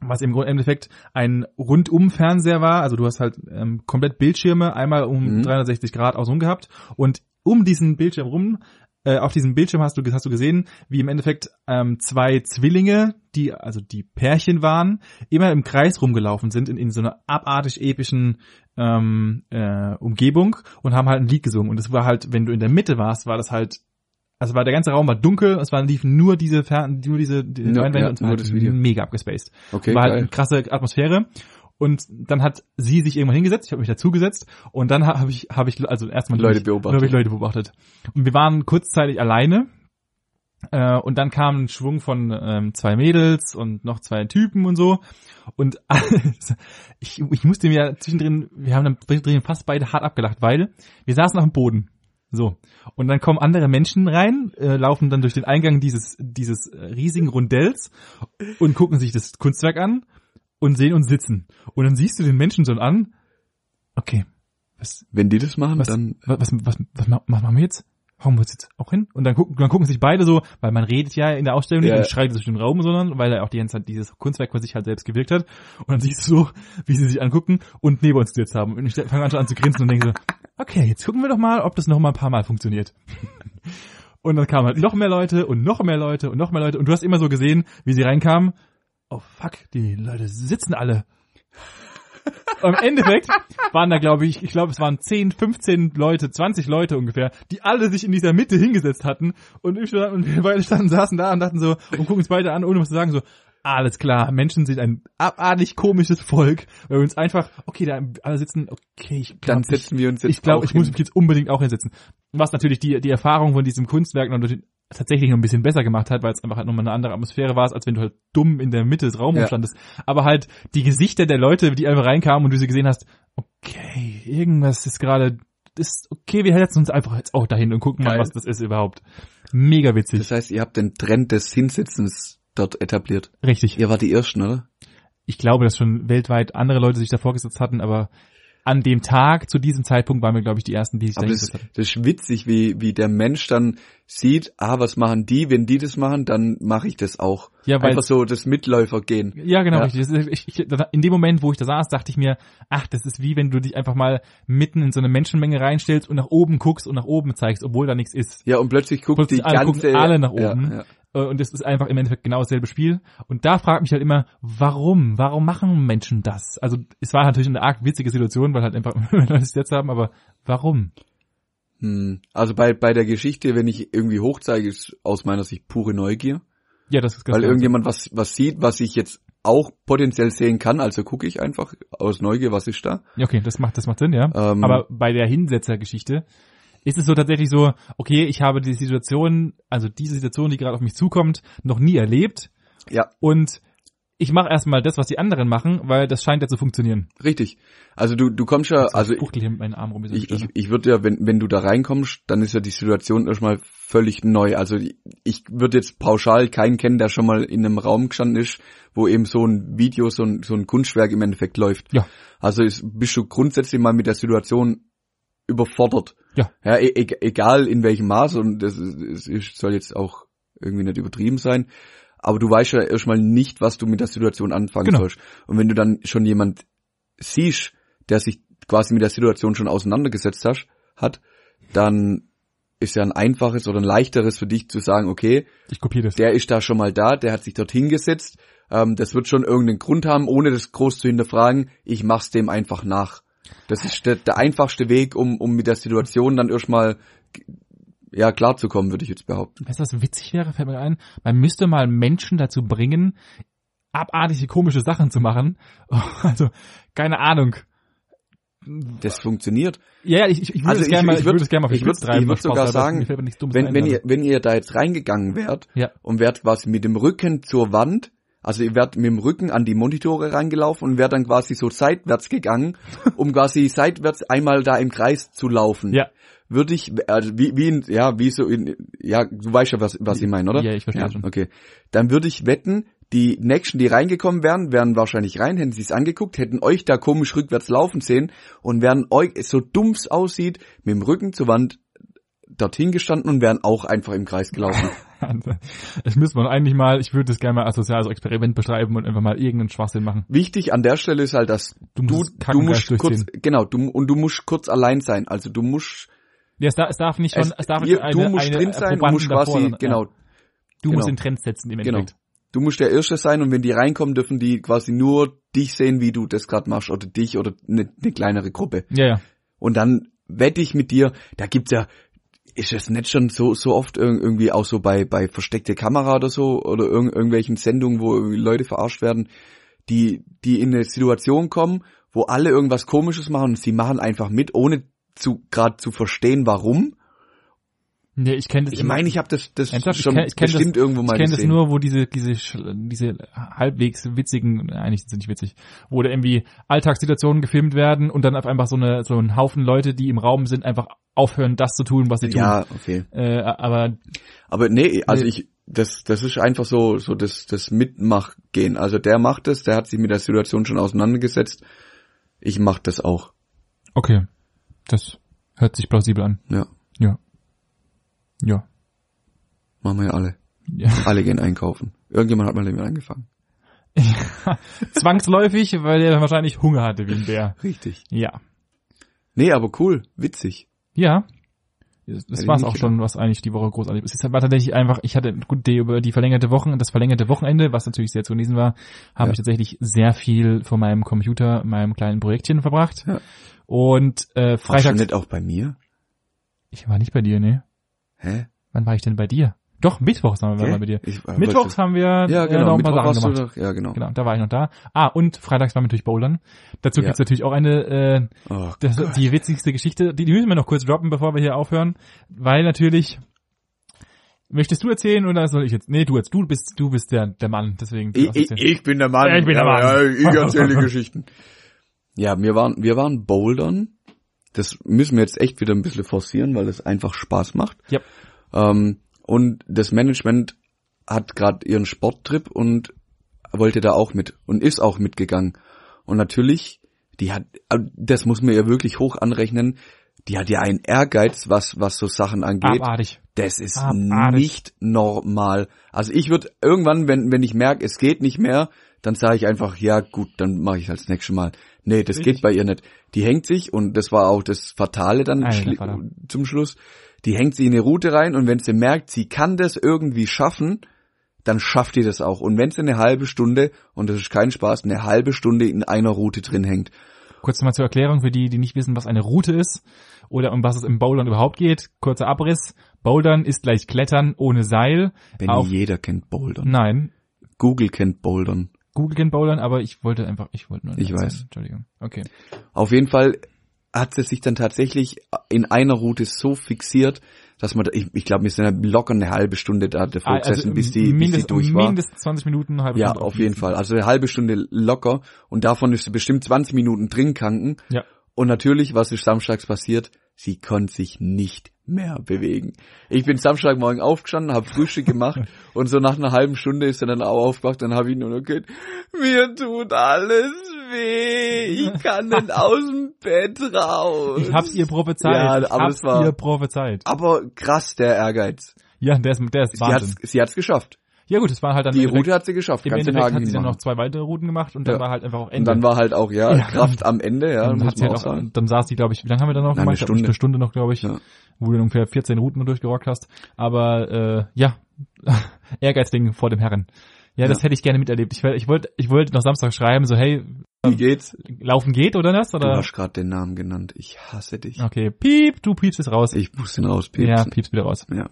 was im Endeffekt ein Rundum-Fernseher war. Also du hast halt ähm, komplett Bildschirme einmal um Mhm. 360 Grad außen gehabt und um diesen Bildschirm rum, äh, auf diesem Bildschirm hast du, hast du gesehen, wie im Endeffekt ähm, zwei Zwillinge, die also die Pärchen waren, immer im Kreis rumgelaufen sind in, in so einer abartig epischen ähm, äh, Umgebung und haben halt ein Lied gesungen. Und es war halt, wenn du in der Mitte warst, war das halt also war der ganze Raum war dunkel, es waren liefen nur diese Fern nur diese die Leinwände ja, und es war halt das Video. mega abgespaced. Okay, war halt geil. eine krasse Atmosphäre. Und dann hat sie sich irgendwann hingesetzt, ich habe mich dazugesetzt und dann habe ich, habe ich, also erstmal Leute beobachtet. ich Leute beobachtet. Und wir waren kurzzeitig alleine äh, und dann kam ein Schwung von ähm, zwei Mädels und noch zwei Typen und so. Und ich, ich musste mir zwischendrin, wir haben dann zwischendrin fast beide hart abgelacht, weil wir saßen auf dem Boden. So. Und dann kommen andere Menschen rein, äh, laufen dann durch den Eingang dieses, dieses äh, riesigen Rundells und gucken sich das Kunstwerk an und sehen uns sitzen. Und dann siehst du den Menschen so an, okay, was, Wenn die das machen, was, dann was, was, was, was, was machen wir jetzt? Hauen wir uns jetzt auch hin? Und dann gucken, dann gucken sich beide so, weil man redet ja in der Ausstellung nicht Ja. und schreit durch den Raum, sondern weil er auch die ganze Zeit dieses Kunstwerk von sich halt selbst gewirkt hat. Und dann siehst du so, wie sie sich angucken und neben uns jetzt haben. Und ich fange an schon an zu grinsen und denke so, okay, jetzt gucken wir doch mal, ob das noch mal ein paar Mal funktioniert. Und dann kamen halt noch mehr Leute und noch mehr Leute und noch mehr Leute. Und du hast immer so gesehen, wie sie reinkamen. Oh fuck, die Leute sitzen alle. Und Im Endeffekt waren da, glaube ich, ich glaube, es waren 10, 15 Leute, 20 Leute ungefähr, die alle sich in dieser Mitte hingesetzt hatten. Und, ich, und wir beide standen, saßen da und dachten so, und gucken uns beide an, ohne was zu sagen, so, alles klar, Menschen sind ein abartig komisches Volk, weil wir uns einfach, okay, da alle sitzen, okay, ich dann glaub, ich, setzen wir uns jetzt ich glaube, ich muss mich jetzt unbedingt auch hinsetzen. Was natürlich die, die Erfahrung von diesem Kunstwerk noch durch- tatsächlich noch ein bisschen besser gemacht hat, weil es einfach halt nochmal eine andere Atmosphäre war, als wenn du halt dumm in der Mitte des Raums Ja. standest. Aber halt die Gesichter der Leute, die einfach reinkamen und du sie gesehen hast, okay, irgendwas ist gerade, ist okay, wir setzen uns einfach jetzt auch dahin und gucken mal, Geil. was das ist überhaupt. Mega witzig. Das heißt, ihr habt den Trend des Hinsitzens dort etabliert. Richtig. Ihr wart die Ersten, oder? Ich glaube, dass schon weltweit andere Leute sich da vorgesetzt hatten, aber an dem Tag, zu diesem Zeitpunkt, waren wir, glaube ich, die ersten, die sich da Aber das, hingesetzt hatten. das ist witzig, wie, wie der Mensch dann sieht, ah, was machen die? Wenn die das machen, dann mache ich das auch. Ja, weil Einfach so das Mitläufer gehen. Ja, genau, Ja. richtig. Das ist, ich, ich, in dem Moment, wo ich da saß, dachte ich mir, ach, das ist wie wenn du dich einfach mal mitten in so eine Menschenmenge reinstellst und nach oben guckst und nach oben zeigst, obwohl da nichts ist. Ja, und plötzlich guckt Plötzlich die alle ganze... gucken alle nach Ja, oben. ja. Äh, Und es ist einfach im Endeffekt genau dasselbe Spiel. Und da fragt mich halt immer, warum? Warum machen Menschen das? Also es war natürlich eine arg witzige Situation, weil halt einfach Leute es jetzt haben, aber warum? Hm. Also bei, bei der Geschichte, wenn ich irgendwie hochzeige, ist aus meiner Sicht pure Neugier. Ja, das ist ganz Weil klar. irgendjemand was, was sieht, was ich jetzt auch potenziell sehen kann, also gucke ich einfach aus Neugier, was ist da. Ja, okay, das macht, das macht Sinn, ja. Ähm, Aber bei der Hinsetzergeschichte ist es so tatsächlich so, okay, ich habe die Situation, also diese Situation, die gerade auf mich zukommt, noch nie erlebt Ja, und ich mache erstmal das, was die anderen machen, weil das scheint ja zu funktionieren. richtig. Also du, du kommst ja, also ich hier mit meinen rum. ich, ich, ich würde ja, wenn, wenn du da reinkommst, dann ist ja die Situation erstmal völlig neu. Also ich würde jetzt pauschal keinen kennen, der schon mal in einem Raum gestanden ist, wo eben so ein Video, so ein, so ein Kunstwerk im Endeffekt läuft. Ja. Also ist, bist du grundsätzlich mal mit der Situation überfordert. Ja. Ja, e e egal in welchem Maß und das ist, ist, soll jetzt auch irgendwie nicht übertrieben sein. Aber du weißt ja erstmal nicht, was du mit der Situation anfangen Genau. sollst. Und wenn du dann schon jemand siehst, der sich quasi mit der Situation schon auseinandergesetzt hast, hat, dann ist ja ein einfaches oder ein leichteres für dich zu sagen, okay, Ich kopiere das. der ist da schon mal da, der hat sich dort hingesetzt, ähm, das wird schon irgendeinen Grund haben, ohne das groß zu hinterfragen, ich mach's dem einfach nach. Das ist der, der einfachste Weg, um, um mit der Situation dann erstmal ja klarzukommen, würde ich jetzt behaupten. Weißt du, was witzig wäre, fällt mir ein? Man müsste mal Menschen dazu bringen, abartige komische Sachen zu machen. Also, keine Ahnung. Das funktioniert. Ja, ja, ich, ich, ich würde Also es gerne mal, ich ich würd- würde es gerne mal auf ich den würd- was Spaß sogar hat. sagen, Wenn, ein, wenn also. ihr, wenn ihr da jetzt reingegangen wärt Ja. und wärt quasi mit dem Rücken zur Wand, also ihr wärt mit dem Rücken an die Monitore reingelaufen und wärt dann quasi so seitwärts gegangen, um quasi seitwärts einmal da im Kreis zu laufen. Ja. Würde ich, also wie, wie in, ja, wie so in, ja, du weißt ja, was, was ich meine, oder? Ja, ich verstehe schon. Okay. Dann würde ich wetten, die Nächsten, die reingekommen wären, wären wahrscheinlich rein, hätten sich's angeguckt, hätten euch da komisch rückwärts laufen sehen und wären euch, so dumm's aussieht, mit dem Rücken zur Wand dorthin gestanden und wären auch einfach im Kreis gelaufen. Das müsste man eigentlich mal, ich würde das gerne mal als soziales Experiment beschreiben und einfach mal irgendeinen Schwachsinn machen. Wichtig an der Stelle ist halt, dass Du du, musst du, musst kurz, genau, du, und du musst kurz allein sein. Also du musst, Ja, es darf, es darf nicht schon, es, es darf ihr, eine, du musst eine drin sein und Probanden musst quasi, davor genau, Ja, du musst genau. den Trend setzen im genau. Endeffekt. Du musst der Erste sein und wenn die reinkommen, dürfen die quasi nur dich sehen, wie du das gerade machst oder dich oder eine, eine kleinere Gruppe. Ja, ja. Und dann wette ich mit dir, da gibt's ja, ist es nicht schon so, so oft irg- irgendwie auch so bei, bei versteckte Kamera oder so oder irg irgendwelchen Sendungen, wo Leute verarscht werden, die, die in eine Situation kommen, wo alle irgendwas komisches machen und sie machen einfach mit, ohne zu, gerade zu verstehen, warum. Nee, ich kenne das Ich meine, ich habe das, das Ernsthaft? Ich schon kenn- ich kenn bestimmt das, irgendwo mal ich kenne das nur, wo diese, diese, diese halbwegs witzigen, eigentlich sind sie nicht witzig, wo da irgendwie Alltagssituationen gefilmt werden und dann auf einfach so eine, so ein Haufen Leute, die im Raum sind, einfach aufhören, das zu tun, was sie tun. ja, okay. Äh, aber Aber nee, also Nee. ich, das, das ist einfach so, so das, das Mitmachgehen. Also der macht es, der hat sich mit der Situation schon auseinandergesetzt. Ich mach das auch. okay, das hört sich plausibel an. Ja, Ja. Ja. machen wir ja alle. ja. Alle gehen einkaufen. Irgendjemand hat mal damit angefangen. Zwangsläufig, weil er wahrscheinlich Hunger hatte wie ein Bär. Richtig. Ja. Nee, aber cool, witzig. Ja. Das, das war's auch schon, was eigentlich die Woche großartig ist. Es war tatsächlich einfach, ich hatte gut die, über die verlängerte Wochen, das verlängerte Wochenende, was natürlich sehr zu genießen war, habe Ja. ich tatsächlich sehr viel vor meinem Computer, meinem kleinen Projektchen verbracht. Ja. Und äh, Freitag. nicht auch bei mir? Ich war nicht bei dir, ne? Hä? Wann war ich denn bei dir? Doch, Mittwochs waren wir mal bei dir. Ich, äh, Mittwochs haben wir Ja, äh, genau. noch ein paar Sachen gemacht. doch, ja, genau. Genau, da war ich noch da. Ah, und freitags waren wir natürlich bouldern. Dazu Ja. gibt's natürlich auch eine äh, Oh, Das die witzigste Geschichte, die, die müssen wir noch kurz droppen, bevor wir hier aufhören, weil natürlich möchtest du erzählen oder soll ich jetzt? Nee, du jetzt, du bist du bist der der Mann, deswegen du ich, darfst ich, ich bin der Mann. Ja, ich bin der Mann. Ja, ich erzähle die Geschichten. Ja, wir waren, wir waren bouldern. Das müssen wir jetzt echt wieder ein bisschen forcieren, weil es einfach Spaß macht. Yep. Ähm, und das Management hat gerade ihren Sporttrip und wollte da auch mit und ist auch mitgegangen. Und natürlich, die hat, das muss man ja wirklich hoch anrechnen, die hat ja einen Ehrgeiz, was, was so Sachen angeht. Abartig. Das ist Abartig. nicht normal. Also ich würde irgendwann, wenn, wenn ich merke, es geht nicht mehr, dann sage ich einfach, ja gut, dann mache ich als nächstes Mal. Nee, das Richtig. geht bei ihr nicht. Die hängt sich, und das war auch das Fatale dann Alter Vater. zum Schluss, die hängt sich in eine Route rein und wenn sie merkt, sie kann das irgendwie schaffen, dann schafft ihr das auch. Und wenn es eine halbe Stunde, und das ist kein Spaß, eine halbe Stunde in einer Route drin hängt. Kurz nochmal zur Erklärung für die, die nicht wissen, was eine Route ist oder um was es im Bouldern überhaupt geht. Kurzer Abriss. Bouldern ist gleich Klettern ohne Seil. Auf- jeder kennt Bouldern. Nein, Google kennt Bouldern. Google kennt Bouldern, aber ich wollte einfach, ich wollte nur. Ich weiß. Entschuldigung. Okay. Auf jeden Fall hat sie sich dann tatsächlich in einer Route so fixiert, dass man, da, ich, ich glaube, wir sind ja locker eine halbe Stunde da davor Ah, gesessen, bis die, bis die mindest, durch war. mindestens 20 Minuten, halbe Ja, Stunde auf jeden Fall. Also eine halbe Stunde locker und davon ist sie bestimmt 20 Minuten drin kanken. Ja. Und natürlich, was ist samstags passiert? Sie konnte sich nicht mehr bewegen. Ich bin Samstagmorgen aufgestanden, habe Frühstück gemacht und so nach einer halben Stunde ist er dann auch aufgewacht, dann habe ich nur noch gehört, mir tut alles weh, ich kann nicht aus dem Bett raus. Ich hab's ihr prophezeit. Ja, ich aber es war- ihr prophezeit. Aber krass, der Ehrgeiz. Ja, der ist, der ist Sie hat's, Wahnsinn. sie hat's geschafft. Ja gut, es war halt dann Die Route hat sie geschafft. Im Endeffekt hat sie dann hinmachen. noch zwei weitere Routen gemacht und dann Ja. war halt einfach auch Und Ende. dann war halt auch, ja, Ja. Kraft am Ende, ja, dann, hat sie halt auch sagen. dann saß die, glaube ich, wie lange haben wir da noch Na, gemacht? eine Stunde. Eine Stunde noch, glaube ich, Ja. wo du ungefähr 14 Routen durchgerockt hast. Aber äh, ja, Ehrgeizding vor dem Herren. Ja, das Ja. hätte ich gerne miterlebt. Ich, wollte- ich wollte ich wollte noch Samstag schreiben, so hey, Wie geht's? laufen geht oder das? Du Oder? hast gerade den Namen genannt. Ich hasse dich. Okay, piep, du piepst es raus. Ich muss den ja, rauspiepsen. piepst wieder raus. Ja.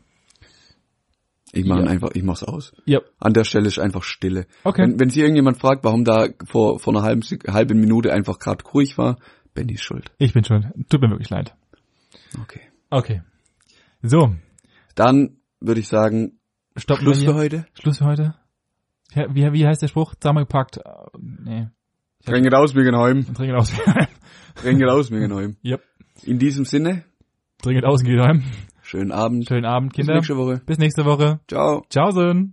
Ich mache Ja. einfach, ich mach's aus. Ja, An der Stelle ist einfach Stille. okay. Wenn, wenn sich irgendjemand fragt, warum da vor, vor einer halben, halben Minute einfach gerade ruhig war, Benny ist schuld. Ich bin schon. Tut mir wirklich leid. Okay. Okay. So, Dann würde ich sagen, stoppen Schluss für heute. Schluss für heute. Ja, Wie, wie heißt der Spruch? Zusammengepackt. Äh, Nee. Trinket aus, Birgenheim. Trinket aus. Trinket aus, Birgenheim. yep. In diesem Sinne, Trinket aus geht heim. Schönen Abend. Schönen Abend, Bis Kinder. nächste Woche. Bis nächste Woche. Ciao. Ciao, Söhn.